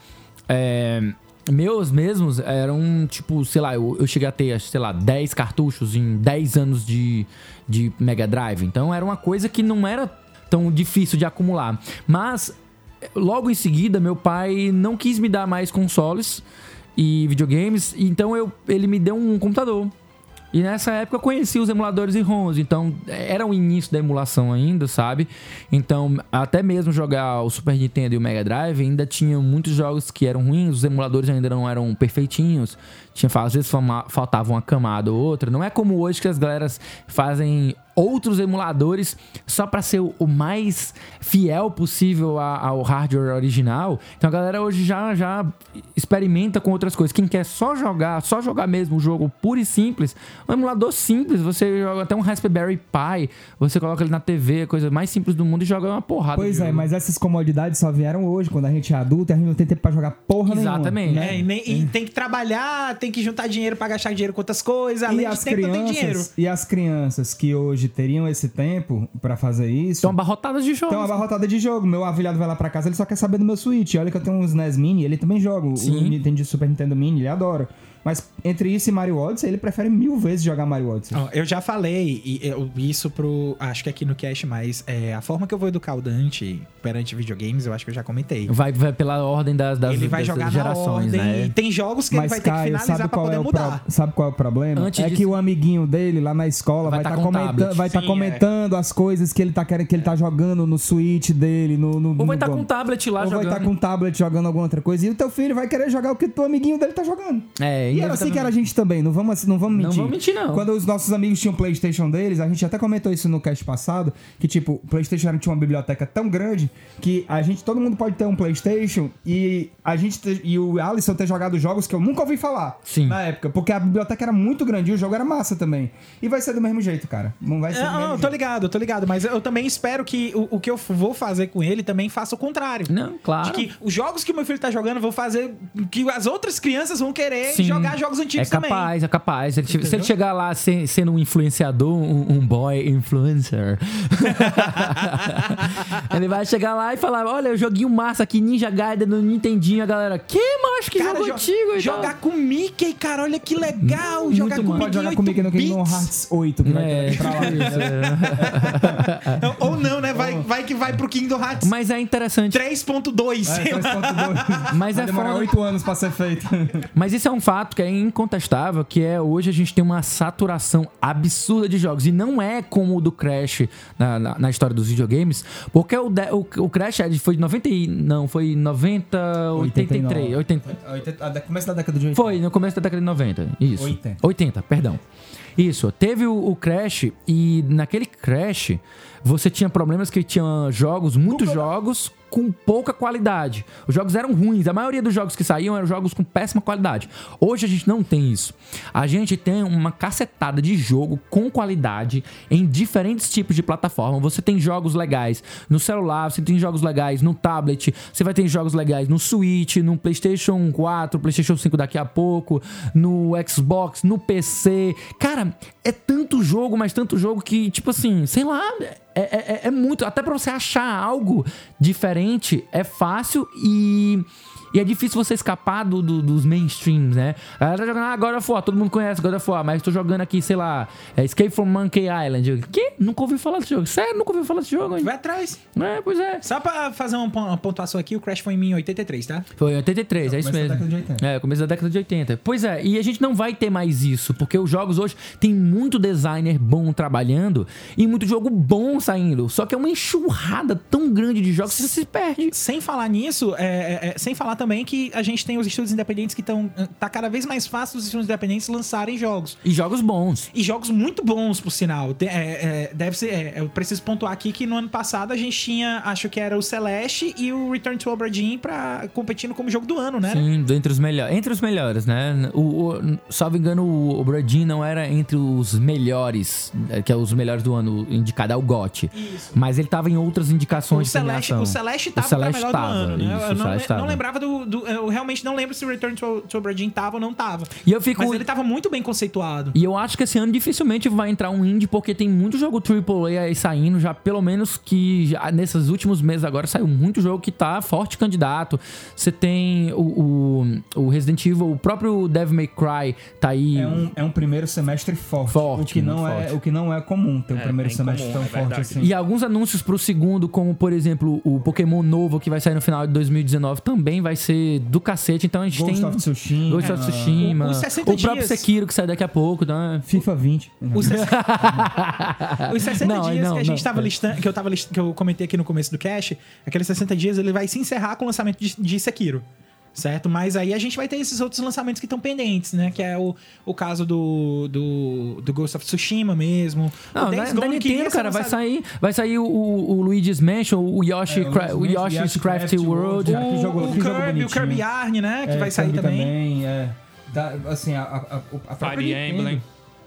S1: é, meus mesmos eram tipo, sei lá, eu, eu cheguei a ter, sei lá, 10 cartuchos em 10 anos de, de Mega Drive. Então era uma coisa que não era tão difícil de acumular. Mas logo em seguida, meu pai não quis me dar mais consoles e videogames, então eu, ele me deu um computador. E nessa época eu conheci os emuladores e ROMs, então era o início da emulação ainda, sabe? Então, até mesmo jogar o Super Nintendo e o Mega Drive, ainda tinha muitos jogos que eram ruins, os emuladores ainda não eram perfeitinhos. Tinha, às vezes faltava uma camada ou outra. Não é como hoje que as galeras fazem outros emuladores só para ser o mais fiel possível ao hardware original. Então a galera hoje já, já experimenta com outras coisas. Quem quer só jogar, só jogar mesmo o jogo puro e simples, um emulador simples, você joga até um Raspberry Pi, você coloca ele na TV, a coisa mais simples do mundo e joga uma porrada.
S3: Pois
S1: de
S3: é,
S1: jogo.
S3: mas essas comodidades só vieram hoje, quando a gente é adulto e a gente não tem tempo pra jogar porra
S1: Exatamente.
S3: nenhuma. né?
S2: É, e, nem- e tem que trabalhar, tem que juntar dinheiro pra gastar dinheiro com outras coisas, além
S3: E
S2: de
S3: as,
S2: tempo não tem dinheiro.
S3: crianças, e as crianças que hoje teriam esse tempo pra fazer isso.
S1: Então abarrotadas de jogos.
S3: Tem uma abarrotada de jogo. Meu avilhado vai lá pra casa, ele só quer saber do meu Switch. Olha que eu tenho uns NES Mini, ele também joga. O
S1: Sim.
S3: Nintendo Super Nintendo Mini, ele adora. Mas entre isso e Mario Odyssey, ele prefere mil vezes jogar Mario Odyssey.
S2: Ó, eu já falei e eu- isso pro. Acho que aqui no cast, mas é, a forma que eu vou educar o Dante perante videogames, eu acho que eu já comentei.
S1: Vai, vai pela ordem das, das,
S2: ele vai
S1: das
S2: jogar
S1: gerações,
S2: na ordem
S1: né?
S2: tem jogos que ele
S3: Mas,
S2: vai ter que
S3: Caio,
S2: finalizar
S3: sabe
S2: pra
S3: qual,
S2: poder
S3: é o
S2: mudar.
S3: pro- sabe qual é o problema?
S1: Antes
S3: é
S1: disso-
S3: que o amiguinho dele lá na escola
S1: Vai
S3: vai
S1: tá
S3: estar
S1: com
S3: comentando, vai tá
S4: Sim,
S3: comentando as coisas que ele tá querendo que ele tá jogando no Switch dele, no, no
S1: Ou vai estar
S3: bom-
S1: com um tablet lá
S3: ou vai
S1: jogando.
S3: estar com um tablet jogando alguma outra coisa. E o teu filho vai querer jogar o que o amiguinho dele tá jogando.
S1: É,
S3: E era assim que era a gente também, não vamos, não vamos
S1: Não
S3: mentir.
S1: vamos mentir, não.
S3: Quando os nossos amigos tinham Playstation deles, a gente até comentou isso no cast passado, que tipo, o Playstation tinha uma biblioteca tão grande que a gente, todo mundo pode ter um Playstation e a gente e o Alisson ter jogado jogos que eu nunca ouvi falar
S1: Sim.
S3: na época, porque a biblioteca era muito grande e o jogo era massa também. E vai ser do mesmo jeito, cara. Não vai ser do
S2: Não,
S3: mesmo
S2: não, tô
S3: jeito.
S2: ligado, tô ligado. Mas eu também espero que o, o que eu vou fazer com ele também faça o contrário.
S1: Não, claro.
S2: De que os jogos que meu filho tá jogando vão fazer que as outras crianças vão querer
S1: Sim.
S2: jogar jogos
S1: É
S2: antigos também.
S1: capaz, é capaz. Se ele, se ele chegar lá se- sendo um influenciador, um, um boy influencer, ele vai chegar lá e falar: Olha, joguinho massa aqui, Ninja Gaiden no Nintendinho. A galera, que macho, que
S2: Cara,
S1: jogo
S2: jo-
S1: antigo e
S2: jogar
S1: tal."
S2: com Mickey, cara, olha que legal.
S1: Muito
S2: jogar com. Mickey
S3: Pode jogar
S2: em
S3: comigo no
S2: 8
S3: Kingdom. Hearts 8, que vai
S1: É,
S3: ter pra lá.
S1: isso, é.
S2: Ou não, né? Vai, vai que vai pro Kingdom Hearts
S1: Mas é interessante.
S2: 3.2.
S3: É, 3.2.
S1: Mas
S3: Vai
S1: é
S3: demorar
S1: foda.
S3: 8 anos pra ser feito.
S1: Mas isso é um fato que é incontestável, que é hoje a gente tem uma saturação absurda de jogos. E não é como o do Crash na, na, na história dos videogames, porque o, de- o, o Crash é foi de 90 e... Não, foi 90... 83... 80,
S3: Começo da década de 80.
S1: foi, no começo da década de 90. Isso.
S3: 80.
S1: 80, perdão. Isso. Teve o, o Crash e naquele Crash você tinha problemas que tinha jogos, muitos jogos com pouca qualidade. Os jogos eram ruins. A maioria dos jogos que saíam eram jogos com péssima qualidade. Hoje a gente não tem isso. A gente tem uma cacetada de jogo com qualidade em diferentes tipos de plataforma. Você tem jogos legais no celular, você tem jogos legais no tablet, você vai ter jogos legais no Switch, no PlayStation 4, PlayStation 5 daqui a pouco, no Xbox, no PC. Cara, é tanto jogo, mas tanto jogo que, tipo assim, sei lá, é, é- é muito. Até pra você achar algo diferente é fácil e. E é difícil você escapar do, do- dos mainstreams, né? A galera tá jogando ah, God of War, todo mundo conhece God of War, mas tô jogando aqui, sei lá, é Escape from Monkey Island. Eu, que? Nunca ouvi falar desse jogo. Sério, nunca ouvi falar desse jogo, hein?
S2: Vai atrás.
S1: É, pois é.
S2: Só pra fazer uma pon- uma pontuação aqui, o Crash foi em mim em 83, tá?
S1: Foi em 83, é isso
S3: começo da
S1: mesmo.
S3: década de 80.
S1: É, começo da década de 80. Pois é, e a gente não vai ter mais isso, porque os jogos hoje tem muito designer bom trabalhando e muito jogo bom saindo. Só que é uma enxurrada tão grande de jogos que você se perde.
S2: Sem falar nisso, é, é, é, sem falar também que a gente tem os estúdios independentes que estão. Tá cada vez mais fácil os estúdios independentes lançarem jogos.
S1: E jogos bons.
S2: E jogos muito bons, por sinal. É, é, deve ser. é, eu preciso pontuar aqui que no ano passado a gente tinha, acho que era o Celeste e o Return to Obra Dinn pra competindo como jogo do ano, né?
S1: Sim, entre os melhores. Entre os melhores, né? O, o, salvo engano, o, o Bradin não era entre os melhores, é, que é os melhores do ano, indicado ao GOT.
S2: Isso.
S1: Mas ele tava em outras
S2: O
S1: indicações de
S2: Celeste,
S1: premiação.
S2: o Celeste tava
S1: O Celeste
S2: pra melhor
S1: tava,
S2: do ano, né?
S1: isso,
S2: eu
S1: o
S2: não, não lembrava do, do, do- Eu realmente não lembro se o Return to, to Obra Dinn tava ou não tava.
S1: E eu fico.
S2: Mas ele tava muito bem conceituado.
S1: E eu acho que esse ano dificilmente vai entrar um indie, porque tem muito jogo AAA aí saindo, já pelo menos que já nesses últimos meses agora saiu muito jogo que tá forte candidato. Você tem o, o, o Resident Evil, o próprio Devil May Cry tá aí.
S3: É um, é um primeiro semestre forte.
S1: Forte,
S3: o, que não é,
S1: forte.
S3: o que não é comum ter um
S4: É,
S3: primeiro
S4: bem
S3: semestre
S4: comum,
S3: tão
S4: é
S3: forte assim.
S1: E alguns anúncios pro segundo, como por exemplo o Pokémon novo que vai sair no final de 2019, também vai ser do cacete. Então a gente
S3: Ghost
S1: tem.
S3: of Tsushima.
S1: Ghost of Tsushima.
S2: O- os 60
S1: o próprio
S2: dias-
S1: Sekiro que sai daqui a pouco, né?
S3: FIFA 20.
S2: Os 60, Os 60
S1: Não,
S2: dias
S1: não,
S2: que a gente
S1: não.
S2: tava listando, que eu tava list- que eu comentei aqui no começo do cast, aqueles 60 dias ele vai se encerrar com o lançamento de, de Sekiro. Certo? Mas aí a gente vai ter esses outros lançamentos que estão pendentes, né? Que é o, o caso do, do, do Ghost of Tsushima mesmo.
S1: Não,
S2: o
S1: da,
S2: Days
S1: da
S2: Gone queria
S1: Nintendo, cara, vai sair, vai sair o, o Luigi's Mansion, o Yoshi,
S3: É, o
S1: Cra- o Yoshi's
S3: Mansion,
S1: Crafty World.
S3: World. Ah, que jogo-
S2: o, Kirby, o. Kirby Yarn, né? Que
S3: É,
S2: vai sair
S3: Kirby
S2: também.
S3: é. Dá- assim, a, a, a, a própria
S4: Fire
S3: Nintendo,
S4: Emblem.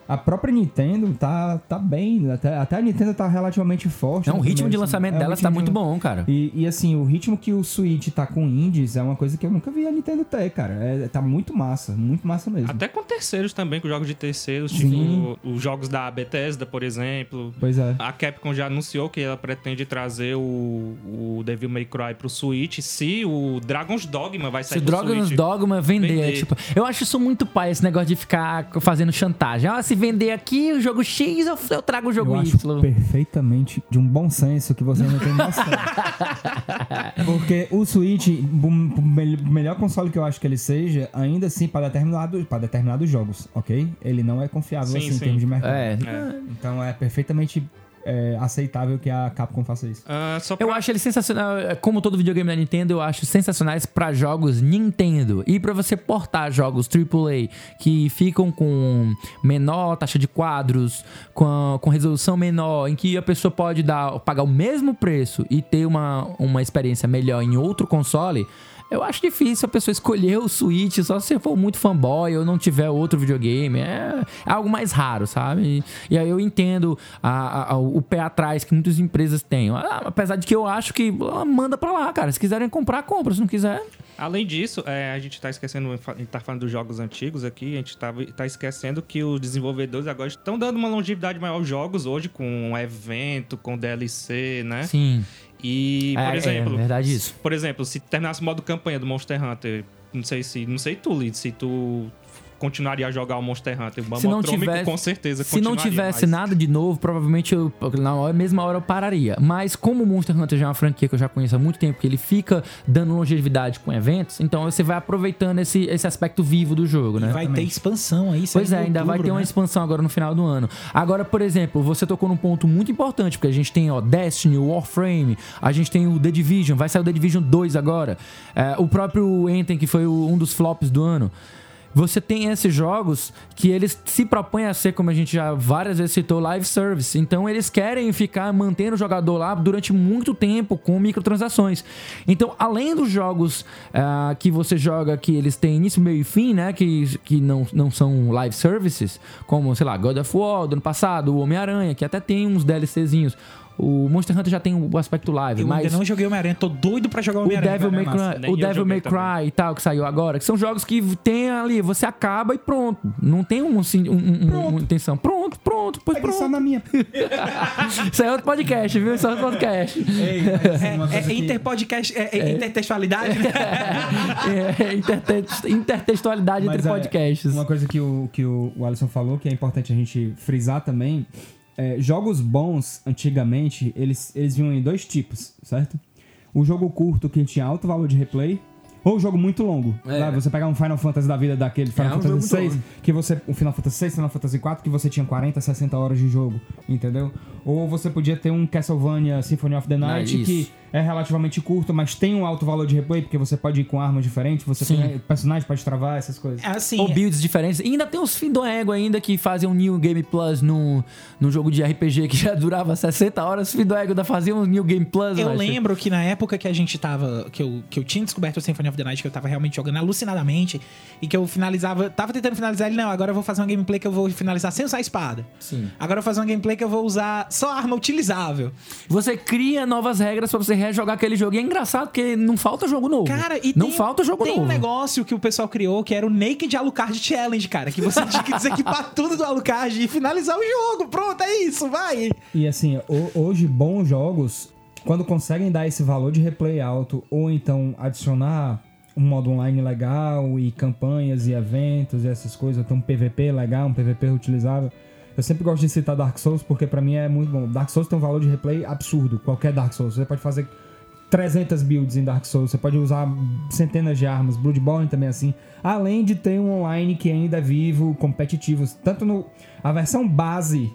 S3: A própria Nintendo tá, tá bem. Até, até a Nintendo tá relativamente forte.
S1: Não,
S3: no
S1: o ritmo de lançamento
S3: é, ritmo
S1: tá muito bom, cara.
S3: E, e, assim, o ritmo que o Switch tá com indies é uma coisa que eu nunca vi a Nintendo ter, cara. É, tá muito massa, muito massa mesmo.
S4: Até com terceiros também, com jogos de terceiros,
S3: Sim.
S4: tipo os jogos da Bethesda, por exemplo.
S3: Pois é.
S4: A Capcom já anunciou que ela pretende trazer o, o Devil May Cry pro Switch se o Dragon's Dogma vai
S1: Se
S4: sair
S1: o
S4: pro
S1: Dragon's
S4: Switch.
S1: Dogma vender,
S4: Vender.
S1: é tipo. Eu acho isso muito pai, esse negócio de ficar fazendo chantagem. Ah, se vender aqui o jogo X, eu, eu trago o jogo
S3: Eu
S1: Y.
S3: acho perfeitamente de um bom senso que você não tem noção. Porque o Switch, o me- melhor console que eu acho que ele seja, ainda assim, para, determinado, para determinados jogos, ok? Ele não é confiável
S4: Sim,
S3: assim, em
S4: sim.
S3: termos de mercado.
S1: É.
S4: É.
S3: Então é perfeitamente é, aceitável que a Capcom faça isso.
S4: Ah, só
S1: Eu
S4: pra-
S1: acho ele sensacional. é, Como todo videogame da Nintendo, eu acho sensacionais pra jogos Nintendo. E pra você portar jogos AAA que ficam com menor taxa de quadros, com, a- com resolução menor, em que a pessoa pode dar, pagar o mesmo preço e ter uma, uma experiência melhor em outro console. Eu acho difícil a pessoa escolher o Switch só se for muito fanboy ou não tiver outro videogame. É, algo mais raro, sabe? E, e aí eu entendo a- a- o pé atrás que muitas empresas têm. Ah, apesar de que eu acho que ah, manda pra lá, cara. Se quiserem comprar, compra. Se não quiser.
S4: Além disso, é, a gente tá esquecendo, a gente tá falando dos jogos antigos aqui, a gente tá, tá esquecendo que os desenvolvedores agora estão dando uma longevidade maior aos jogos hoje, com um evento, com DLC, né?
S1: Sim.
S4: E, por
S1: É,
S4: exemplo,
S1: é verdade isso.
S4: por exemplo, se terminasse o modo campanha do Monster Hunter, não sei se, não sei tu, Lid, se tu continuaria a jogar o Monster Hunter, o
S1: Se não tivesse-
S4: com certeza
S1: Se não tivesse
S4: mas-
S1: nada de novo, provavelmente eu, na mesma hora eu pararia. Mas como o Monster Hunter já é uma franquia que eu já conheço há muito tempo, que ele fica dando longevidade com eventos, então você vai aproveitando esse, esse aspecto vivo do jogo, né?
S2: Vai ter expansão aí.
S1: Pois é, ainda vai
S2: outubro,
S1: ter uma
S2: né?
S1: expansão agora no final do ano. Agora, por exemplo, você tocou num ponto muito importante, porque a gente tem, ó, Destiny, o Warframe, a gente tem o The Division, vai sair o The Division 2 agora. É, o próprio Anthem, que foi o- um dos flops do ano. Você tem esses jogos que eles se propõem a ser, como a gente já várias vezes citou, live service. Então eles querem ficar mantendo o jogador lá durante muito tempo com microtransações. Então, além dos jogos ah, que você joga que eles têm início, meio e fim, né? Que, que não, não são live services, como, sei lá, God of War do ano passado, o Homem-Aranha, que até tem uns DLCzinhos. O Monster Hunter já tem o aspecto live,
S2: Eu
S1: mas
S2: ainda não joguei Homem-Aranha, tô doido pra jogar
S1: o
S2: Homem-Aranha.
S1: Devil May
S3: é.
S1: Cry, o
S4: eu
S1: Devil May. Cry e tal, que saiu agora, que são jogos que tem ali, você acaba e pronto. Não tem um, assim, um- um- um- uma intenção. Pronto, pronto, pois
S3: Pegue só
S1: pronto.
S3: na minha.
S1: Isso é outro podcast, viu? Isso é outro podcast.
S3: Assim,
S2: É,
S3: coisa
S2: é
S3: que-
S2: interpodcast, é, é intertextualidade, né?
S1: É, interte- intertextualidade
S3: Mas
S1: entre
S3: é,
S1: podcasts.
S3: Uma coisa que o, que o o Alisson falou, que é importante a gente frisar também, é, jogos bons, antigamente, eles, eles vinham em dois tipos, certo? O jogo curto, que tinha alto valor de replay, ou o jogo muito longo.
S1: É.
S3: Né? Você pegar um Final Fantasy da vida daquele Final
S1: É, um
S3: Fantasy VI, que você. O Final Fantasy VI, Final Fantasy IV, que você tinha 40, 60 horas de jogo, entendeu? Ou você podia ter um Castlevania Symphony of the Night,
S1: Ah, isso.
S3: que é relativamente curto, mas tem um alto valor de replay, porque você pode ir com armas diferentes, você
S1: Sim.
S3: tem personagens pra destravar, essas coisas.
S2: É assim,
S1: Ou builds diferentes. E ainda tem os fim do ego ainda que fazem um New Game Plus no, no jogo de RPG que já durava 60 horas. Fim do ego ainda fazia um New Game Plus.
S2: eu lembro que na época que a gente tava. Que eu, que eu tinha descoberto o Symphony of of the Night que eu tava realmente jogando alucinadamente e que eu finalizava, tava tentando finalizar ele, não, agora eu vou fazer uma gameplay que eu vou finalizar sem usar a espada.
S1: Sim.
S2: Agora eu vou fazer uma gameplay que eu vou usar só arma utilizável.
S1: Você cria novas regras pra você rejogar aquele jogo. E é engraçado porque não falta jogo novo.
S2: Cara, e
S1: não
S2: tem,
S1: falta jogo
S2: tem
S1: novo.
S2: um negócio que o pessoal criou que era o Naked Alucard Challenge, cara, que você tinha que desequipar tudo do Alucard e finalizar o jogo. Pronto, é isso, vai.
S3: E assim, ho- hoje bons jogos, quando conseguem dar esse valor de replay alto, ou então adicionar um modo online legal e campanhas e eventos e essas coisas, tem um PVP legal, um PVP reutilizável. Eu sempre gosto de citar Dark Souls porque pra mim é muito bom. Dark Souls tem um valor de replay absurdo, qualquer Dark Souls. Você pode fazer 300 builds em Dark Souls, você pode usar centenas de armas, Bloodborne também é assim. Além de ter um online que ainda é vivo, competitivo, tanto no a versão base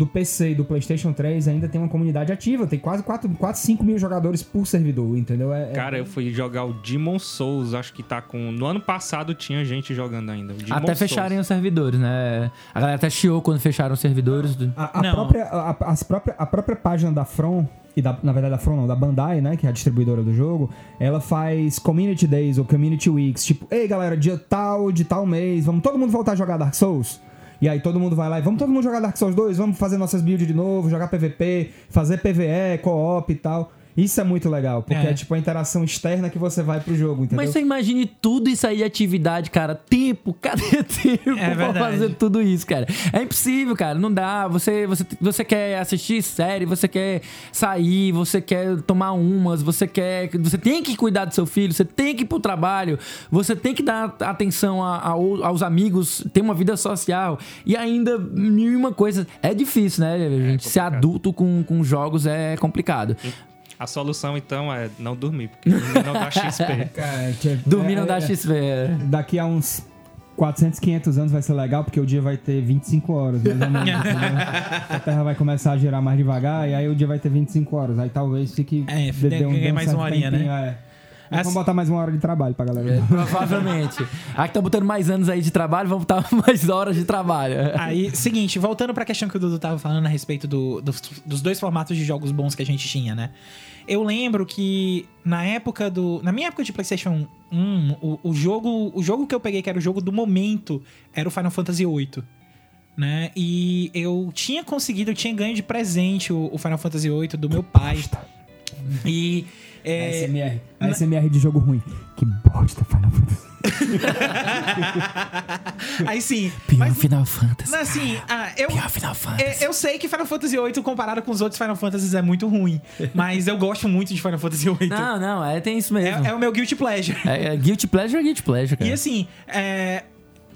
S3: do PC e do PlayStation 3 ainda tem uma comunidade ativa, tem quase 4, 4 5 mil jogadores por servidor, entendeu? É, é-
S4: Cara, eu fui jogar o Demon Souls, acho que tá com. No ano passado tinha gente jogando ainda.
S1: Até
S4: Souls.
S1: fecharem os servidores, né? A galera até chiou quando fecharam os servidores. do-
S3: A, a
S2: Não.
S3: própria, a, as própria, a própria página da From, e da, na verdade da From não, da Bandai, né, que é a distribuidora do jogo, ela faz Community Days ou Community Weeks, tipo, ei galera, dia tal, de tal mês, vamos todo mundo voltar a jogar Dark Souls? E aí todo mundo vai lá e vamos todo mundo jogar Dark Souls 2, vamos fazer nossas builds de novo, jogar PVP, fazer PVE, co-op e tal. Isso é muito legal, porque é.
S2: É.
S3: tipo a interação externa que você vai pro jogo, entendeu?
S1: Mas você imagine tudo isso aí de atividade, cara. Tempo, cadê tempo pra
S2: verdade.
S1: fazer tudo isso, cara? É impossível, cara. Não dá. Você, você, você quer assistir série, você quer sair, você quer tomar umas, você quer. Você tem que cuidar do seu filho, você tem que ir pro trabalho, você tem que dar atenção a- ao- aos amigos, ter uma vida social. E ainda, mil e uma coisa. É difícil, né, gente? Ser
S4: complicado.
S1: adulto com, com jogos é complicado.
S4: A solução, então, é não dormir, porque dormir não dá XP.
S3: Cara, que-
S1: Dormir
S3: é-
S1: não dá
S3: é-
S1: XP.
S3: Daqui a uns 400, 500 anos vai ser legal, porque o dia vai ter 25 horas, mais ou menos, entendeu? A Terra vai começar a girar mais devagar, e aí o dia vai ter 25 horas. Aí talvez fique...
S2: É,
S3: dê- dê
S2: ganha
S3: dê
S2: mais uma horinha,
S3: tempinho,
S2: né?
S3: É.
S2: Assim-
S3: Vamos botar mais uma hora de trabalho pra galera.
S1: É, provavelmente. Aqui tá botando mais anos aí de trabalho, vamos botar mais horas de trabalho.
S2: Aí, seguinte, voltando pra questão que o Dudu tava falando a respeito do- dos, dos dois formatos de jogos bons que a gente tinha, né? Eu lembro que na época do. Na minha época de PlayStation 1, o, o jogo, o jogo que eu peguei, que era o jogo do momento, era o Final Fantasy VIII. Né? E eu tinha conseguido, eu tinha ganho de presente o, o Final Fantasy VIII do meu pai. E. é,
S3: ASMR. ASMR de jogo ruim. Que bosta, Final Fantasy.
S2: aí sim.
S1: Pior
S2: Mas,
S1: Final Fantasy.
S2: mas assim, ah, eu,
S1: Pior Final Fantasy.
S2: É, Eu sei que Final Fantasy VIII, comparado com os outros Final Fantasies, é muito ruim. Mas eu gosto muito de Final Fantasy VIII.
S1: Não, não, é, tem isso mesmo.
S2: É, é o meu guilty pleasure.
S1: É, é guilty pleasure é guilty pleasure, cara.
S2: E assim, é,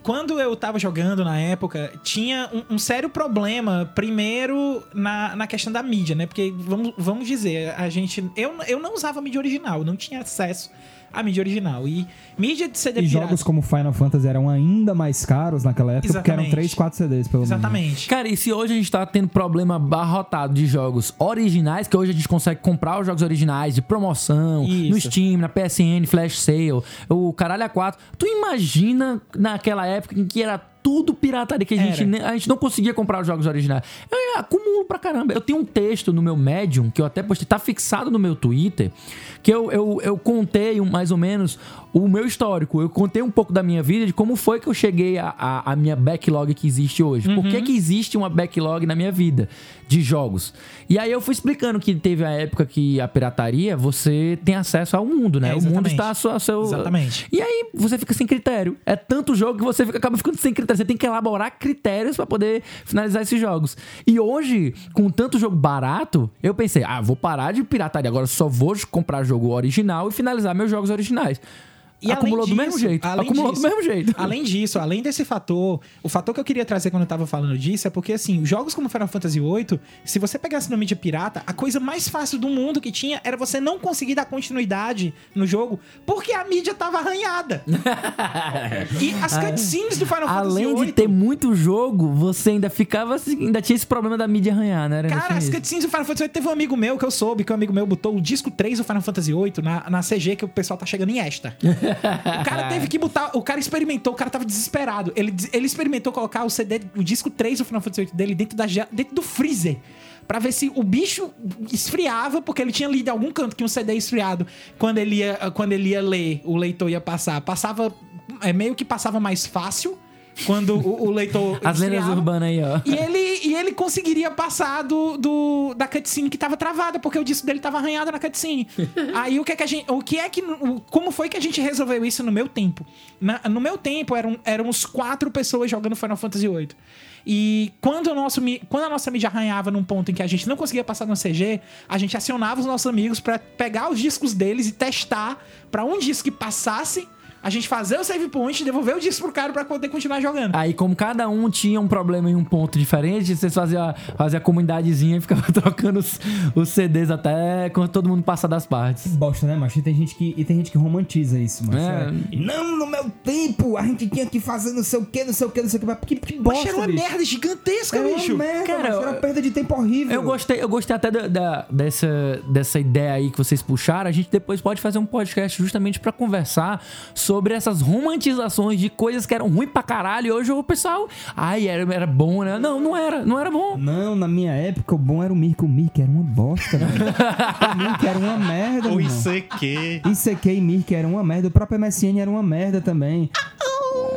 S2: quando eu tava jogando na época, tinha um, um sério problema, primeiro, na, na questão da mídia, né? Porque, vamos, vamos dizer, a gente. Eu, eu não usava mídia original, não tinha acesso à mídia original. E mídia de CD
S3: E
S2: pirata.
S3: jogos como Final Fantasy eram ainda mais caros naquela época, porque eram
S2: Exatamente.
S3: 3, 4 CDs, pelo menos.
S2: Exatamente.
S1: Cara, e se hoje a gente tá tendo problema barrotado de jogos originais, que hoje a gente consegue comprar os jogos originais de promoção,
S2: Isso.
S1: no Steam, na PSN, Flash Sale, o caralho a 4. Tu imagina naquela época em que era tudo pirataria, que a gente, ne- a gente não conseguia comprar os jogos originais. Eu acumulo pra caramba. Eu tenho um texto no meu Medium, que eu até postei, tá fixado no meu Twitter, que eu, eu, eu contei um- mais ou menos o meu histórico. Eu contei um pouco da minha vida, de como foi que eu cheguei à a, a minha backlog que existe hoje. Por que, que existe uma backlog na minha vida de jogos? E aí eu fui explicando que teve a época que a pirataria, você tem acesso ao mundo, né?
S2: É,
S1: o mundo está a sua, a seu...
S2: Exatamente.
S1: E aí você fica sem critério. É tanto jogo que você fica- acaba ficando sem critério. Você tem que elaborar critérios pra poder finalizar esses jogos. E hoje, com tanto jogo barato, eu pensei, ah, vou parar de pirataria. Agora só vou comprar jogo original e finalizar meus jogos originais.
S2: E além
S1: Acumulou do
S2: disso-
S1: mesmo jeito.
S2: além
S1: Acumulou
S2: disso-
S1: do mesmo jeito.
S2: Além disso, além desse fator, o fator que eu queria trazer quando eu tava falando disso é porque, assim, jogos como Final Fantasy VIII, se você pegasse no mídia pirata, a coisa mais fácil do mundo que tinha era você não conseguir dar continuidade no jogo porque a mídia tava arranhada. e as cutscenes do Final Fantasy
S1: Além
S2: VIII...
S1: de ter muito jogo, você ainda ficava assim, ainda tinha esse problema da mídia arranhar, né? Ainda
S2: Cara, as cutscenes do Final Fantasy VIII teve um amigo meu que eu soube que um amigo meu botou o disco 3 do Final Fantasy VIII na, na CG que o pessoal tá chegando em esta. o cara teve que botar. O cara experimentou, o cara tava desesperado. Ele, ele experimentou colocar o CD, o disco 3 do Final Fantasy VIII dele dentro, da, dentro do freezer. pra ver se o bicho esfriava, porque ele tinha lido em algum canto que um CD esfriado, quando ele ia, quando ele ia ler, o leitor ia passar. Passava. É meio que passava mais fácil quando o, o leitor.
S1: As lendas urbanas aí, ó.
S2: E ele, e ele conseguiria passar do, do, da cutscene que tava travada, porque o disco dele tava arranhado na cutscene. Aí o que é que a gente. O que é que. como foi que a gente resolveu isso no meu tempo? Na- no meu tempo, eram, éramos quatro pessoas jogando Final Fantasy VIII. E quando, o nosso, quando a nossa mídia arranhava num ponto em que a gente não conseguia passar no CG, a gente acionava os nossos amigos pra pegar os discos deles e testar pra um disco que passasse, a gente fazer o save point e devolver o disco pro cara pra poder continuar jogando.
S1: Aí, como cada um tinha um problema em um ponto diferente, vocês faziam a, faziam a comunidadezinha e ficavam trocando os, os CDs até quando todo mundo passar das partes.
S3: Bosta, né, macho? E tem gente que, e tem gente que romantiza isso, mano.
S1: É.
S3: Não, no meu tempo, a gente tinha que fazer não sei o que, não sei o que, não sei o que. Mas que, que
S2: Mas
S3: bosta,
S2: era uma
S3: bicho.
S2: merda gigantesca,
S3: É
S2: bicho.
S3: uma merda,
S1: Cara,
S3: macho, era uma perda de tempo horrível.
S1: Eu gostei, eu gostei até da, da- dessa, dessa ideia aí que vocês puxaram. A gente depois pode fazer um podcast justamente pra conversar sobre essas romantizações de coisas que eram ruins pra caralho. E hoje o pessoal. Ai, era, era bom, né? Não, não era. Não era bom.
S3: Não, na minha época o bom era o Mirk. O Mirk era uma bosta, velho. o Mirk era uma merda,
S4: O. ICQ.
S3: ICQ e Mirk era uma merda. O próprio MSN era uma merda também.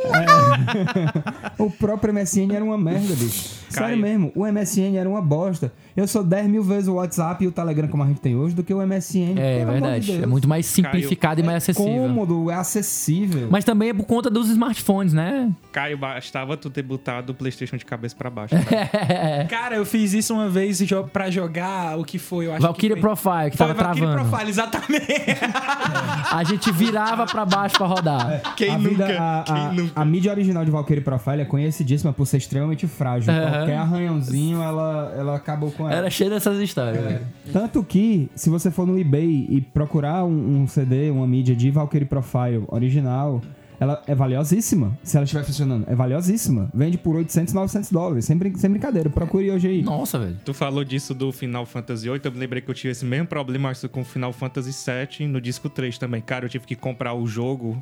S3: É. o próprio MSN era uma merda, bicho. Sério
S4: Caio.
S3: mesmo, o MSN era uma bosta. Eu sou 10 mil vezes o WhatsApp e o Telegram como a gente tem hoje do que o MSN.
S1: É
S3: de
S1: verdade.
S3: Deus.
S1: É muito mais simplificado e mais acessível.
S3: cômodo, é acessível.
S1: Mas também é por conta dos smartphones, né?
S4: Caio, bastava tu ter botado o PlayStation de cabeça pra baixo.
S2: Cara, eu fiz isso uma vez pra jogar o que foi, eu acho
S1: Valkyria
S2: que foi...
S1: Profile, que
S2: Foi
S1: tava
S2: Valkyrie
S1: travando.
S2: Profile, exatamente.
S1: A gente virava pra baixo pra rodar.
S4: Quem
S3: a, vida-
S4: nunca?
S3: a,
S4: Quem
S3: a-
S4: nunca?
S3: a mídia original de Valkyrie Profile é conhecidíssima por ser extremamente frágil.
S1: Aham.
S3: Qualquer arranhãozinho, ela, ela acabou com ela.
S1: Era cheio dessas histórias, velho.
S3: Tanto que, se você for no eBay e procurar um, um CD, uma mídia de Valkyrie Profile original, ela é valiosíssima. Se ela estiver funcionando, é valiosíssima. Vende por 800, 900 dólares. Sem, brin- sem brincadeira. Procure hoje aí.
S1: Nossa, velho.
S4: Tu falou disso do Final Fantasy VIII, eu me lembrei que eu tive esse mesmo problema com o Final Fantasy VII no disco 3 também. Cara, eu tive que comprar o jogo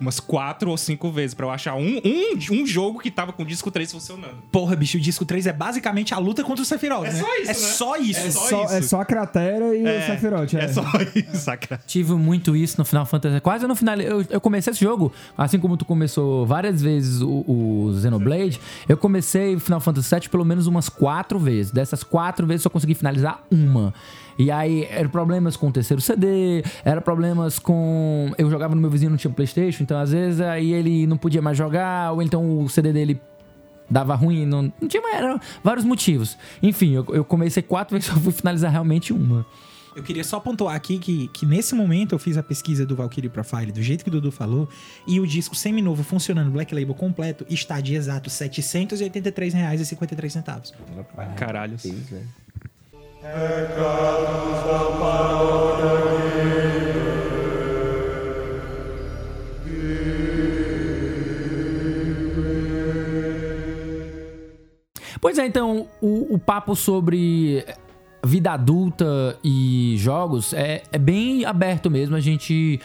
S4: umas quatro ou cinco vezes pra eu achar um, um, um jogo que tava com o disco 3 funcionando.
S2: Porra, bicho, o disco 3 é basicamente a luta contra o Sephiroth,
S4: É
S2: né?
S4: só isso,
S2: É
S4: né?
S2: só isso.
S4: É
S3: É
S4: só
S3: só,
S4: isso.
S3: é só a cratera e o Sephiroth.
S4: É só isso, saca?
S1: Tive muito isso no Final Fantasy. Quase no final. Eu, eu comecei esse jogo, assim como tu começou várias vezes o, o Xenoblade. Eu comecei o Final Fantasy VII pelo menos umas quatro vezes. Dessas quatro vezes só consegui finalizar uma. E aí, eram problemas com o terceiro CD, era problemas com. Eu jogava no meu vizinho, não tinha PlayStation, então às vezes aí ele não podia mais jogar, ou então o CD dele dava ruim, não, não tinha mais. Eram vários motivos. Enfim, eu, eu comecei quatro vezes, só fui finalizar realmente uma.
S2: Eu queria só pontuar aqui que, que nesse momento eu fiz a pesquisa do Valkyrie Profile do jeito que o Dudu falou e o disco seminovo funcionando Black Label completo está de exato R$ 783,53.
S4: Caralho.
S1: Pois é, então, o, o papo sobre vida adulta e jogos é, é bem aberto mesmo. A gente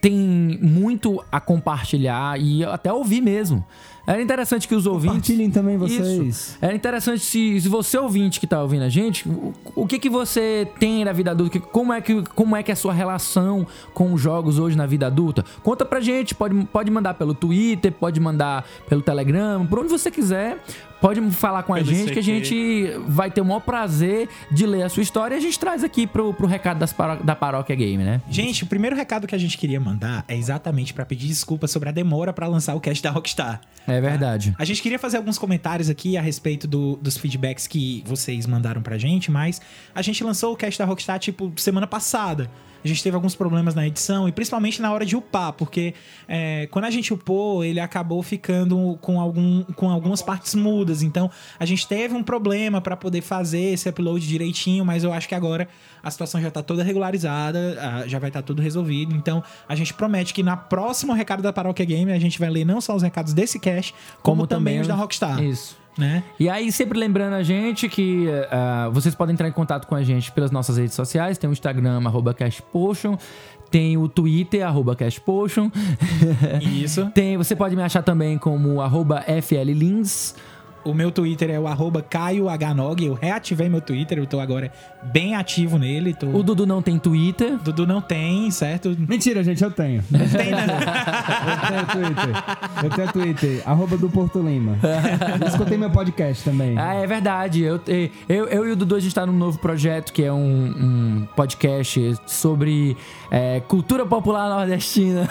S1: tem muito a compartilhar e até ouvir mesmo. Era interessante que os ouvintes.
S3: Compartilhem também vocês.
S1: Isso. Era interessante se, se você ouvinte que tá ouvindo a gente, o, o que que você tem na vida adulta? Como é que, como é que é a sua relação com os jogos hoje na vida adulta? Conta pra gente, pode, pode mandar pelo Twitter, pode mandar pelo Telegram, por onde você quiser. Pode falar com a
S4: Pelo
S1: gente que a gente vai ter o maior prazer de ler a sua história e a gente traz aqui pro, pro recado das paró- da Paróquia Game, né?
S2: Gente, o primeiro recado que a gente queria mandar é exatamente pra pedir desculpa sobre a demora pra lançar o cast da Rockstar.
S1: É verdade.
S2: A gente queria fazer alguns comentários aqui a respeito do- dos feedbacks que vocês mandaram pra gente, mas a gente lançou o cast da Rockstar, tipo, semana passada. A gente teve alguns problemas na edição e principalmente na hora de upar, porque é, quando a gente upou, ele acabou ficando com, algum, com algumas partes mudas. Então a gente teve um problema pra poder fazer esse upload direitinho, mas eu acho que agora a situação já tá toda regularizada, já vai estar tudo resolvido. Então a gente promete que na próximo recado da Paróquia Game a gente vai ler não só os recados desse cast, como, também os da Rockstar.
S1: Isso.
S2: Né?
S1: E aí, sempre lembrando a gente que ah, vocês podem entrar em contato com a gente pelas nossas redes sociais. Tem o Instagram, arroba CashPotion. Tem o Twitter, arroba CashPotion.
S2: Isso.
S1: Tem, você pode me achar também como arroba FLLins.
S2: O meu Twitter é o arroba CaioHnog. Eu reativei meu Twitter, eu tô agora bem ativo nele. Tô...
S1: O Dudu não tem Twitter.
S2: Dudu não tem, certo?
S3: Mentira, gente, eu tenho.
S2: Não tem, né?
S3: Eu tenho Twitter. Eu tenho Twitter. Arroba do Porto Lima. Escutei meu podcast também.
S1: Ah, é verdade. Eu, eu, eu e o Dudu, a gente tá num novo projeto que é um, um podcast sobre é, cultura popular nordestina.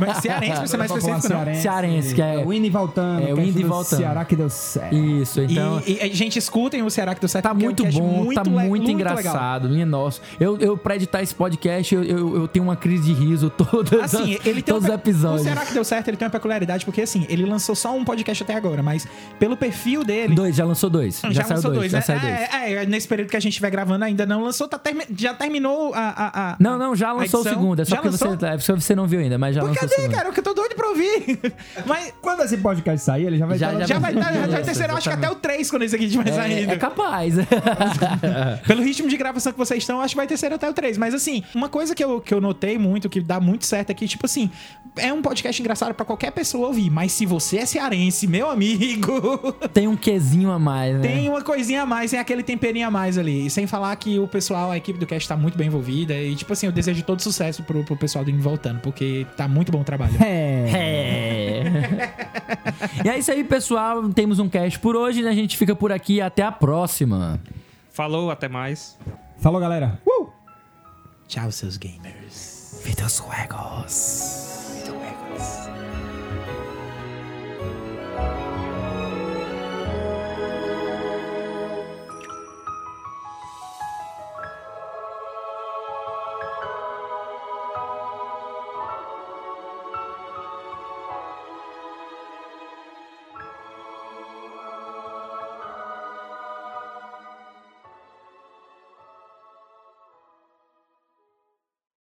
S2: Mas cearense, pra ser mais específico, não.
S1: Cearense, que é-
S3: O Indo e voltando.
S1: É, o
S3: que
S1: Indo e
S3: do
S1: voltando.
S3: Ceará que deu certo.
S1: Isso, então.
S2: E, e, gente, escutem o Ceará que deu certo.
S1: Tá
S2: é um
S1: muito
S2: cast
S1: bom, tá
S2: le-
S1: muito,
S2: legal.
S1: engraçado. Minha nossa. Eu, eu pra editar esse podcast, eu, eu, eu tenho uma crise de riso todas
S2: Assim,
S1: as-
S2: ele tem
S1: todos os episódios.
S2: O Será que deu certo? Ele tem uma peculiaridade, porque assim, ele lançou só um podcast até agora, mas pelo perfil dele.
S1: Dois, já lançou dois. Já,
S2: Já,
S1: saiu
S2: lançou
S1: dois,
S2: dois,
S1: já
S2: né?
S1: saiu dois.
S2: É, é, nesse período que a gente estiver gravando ainda não lançou, tá termi- já terminou a. a, a-
S1: Não, não, já
S2: a
S1: lançou o segundo. É só
S2: Já
S1: porque você, é porque você não viu ainda, mas já
S2: Pô,
S1: lançou
S2: cadê, cara? Que eu tô doido pra ouvir. Mas
S3: Quando esse podcast sair, ele já vai
S1: Já-
S3: estar lá
S1: já
S2: já vai estar. Já vai
S1: Isso,
S2: terceiro, eu acho que até o 3 quando esse aqui estiver
S1: É,
S2: saindo.
S1: é capaz.
S2: Pelo ritmo de gravação que vocês estão, acho que vai ter ser até o 3. Mas assim, uma coisa que eu, que eu notei muito, que dá muito certo aqui, tipo assim, é um podcast engraçado pra qualquer pessoa ouvir. Mas se você é cearense, meu amigo,
S1: Tem um quezinho a mais, né?
S2: tem uma coisinha a mais, tem aquele temperinho a mais ali. E sem falar que o pessoal, a equipe do cast tá muito bem envolvida. E tipo assim, eu desejo todo sucesso pro, pro pessoal do Indo Voltando, porque tá muito bom o trabalho.
S3: É.
S1: É. e é isso aí, pessoal. Temos um cast por hoje. né? A gente fica por aqui. Até a próxima.
S4: Falou, até mais.
S3: Falou, galera. Uh!
S2: Tchau, seus gamers.
S1: Videojuegos.
S2: Videojuegos.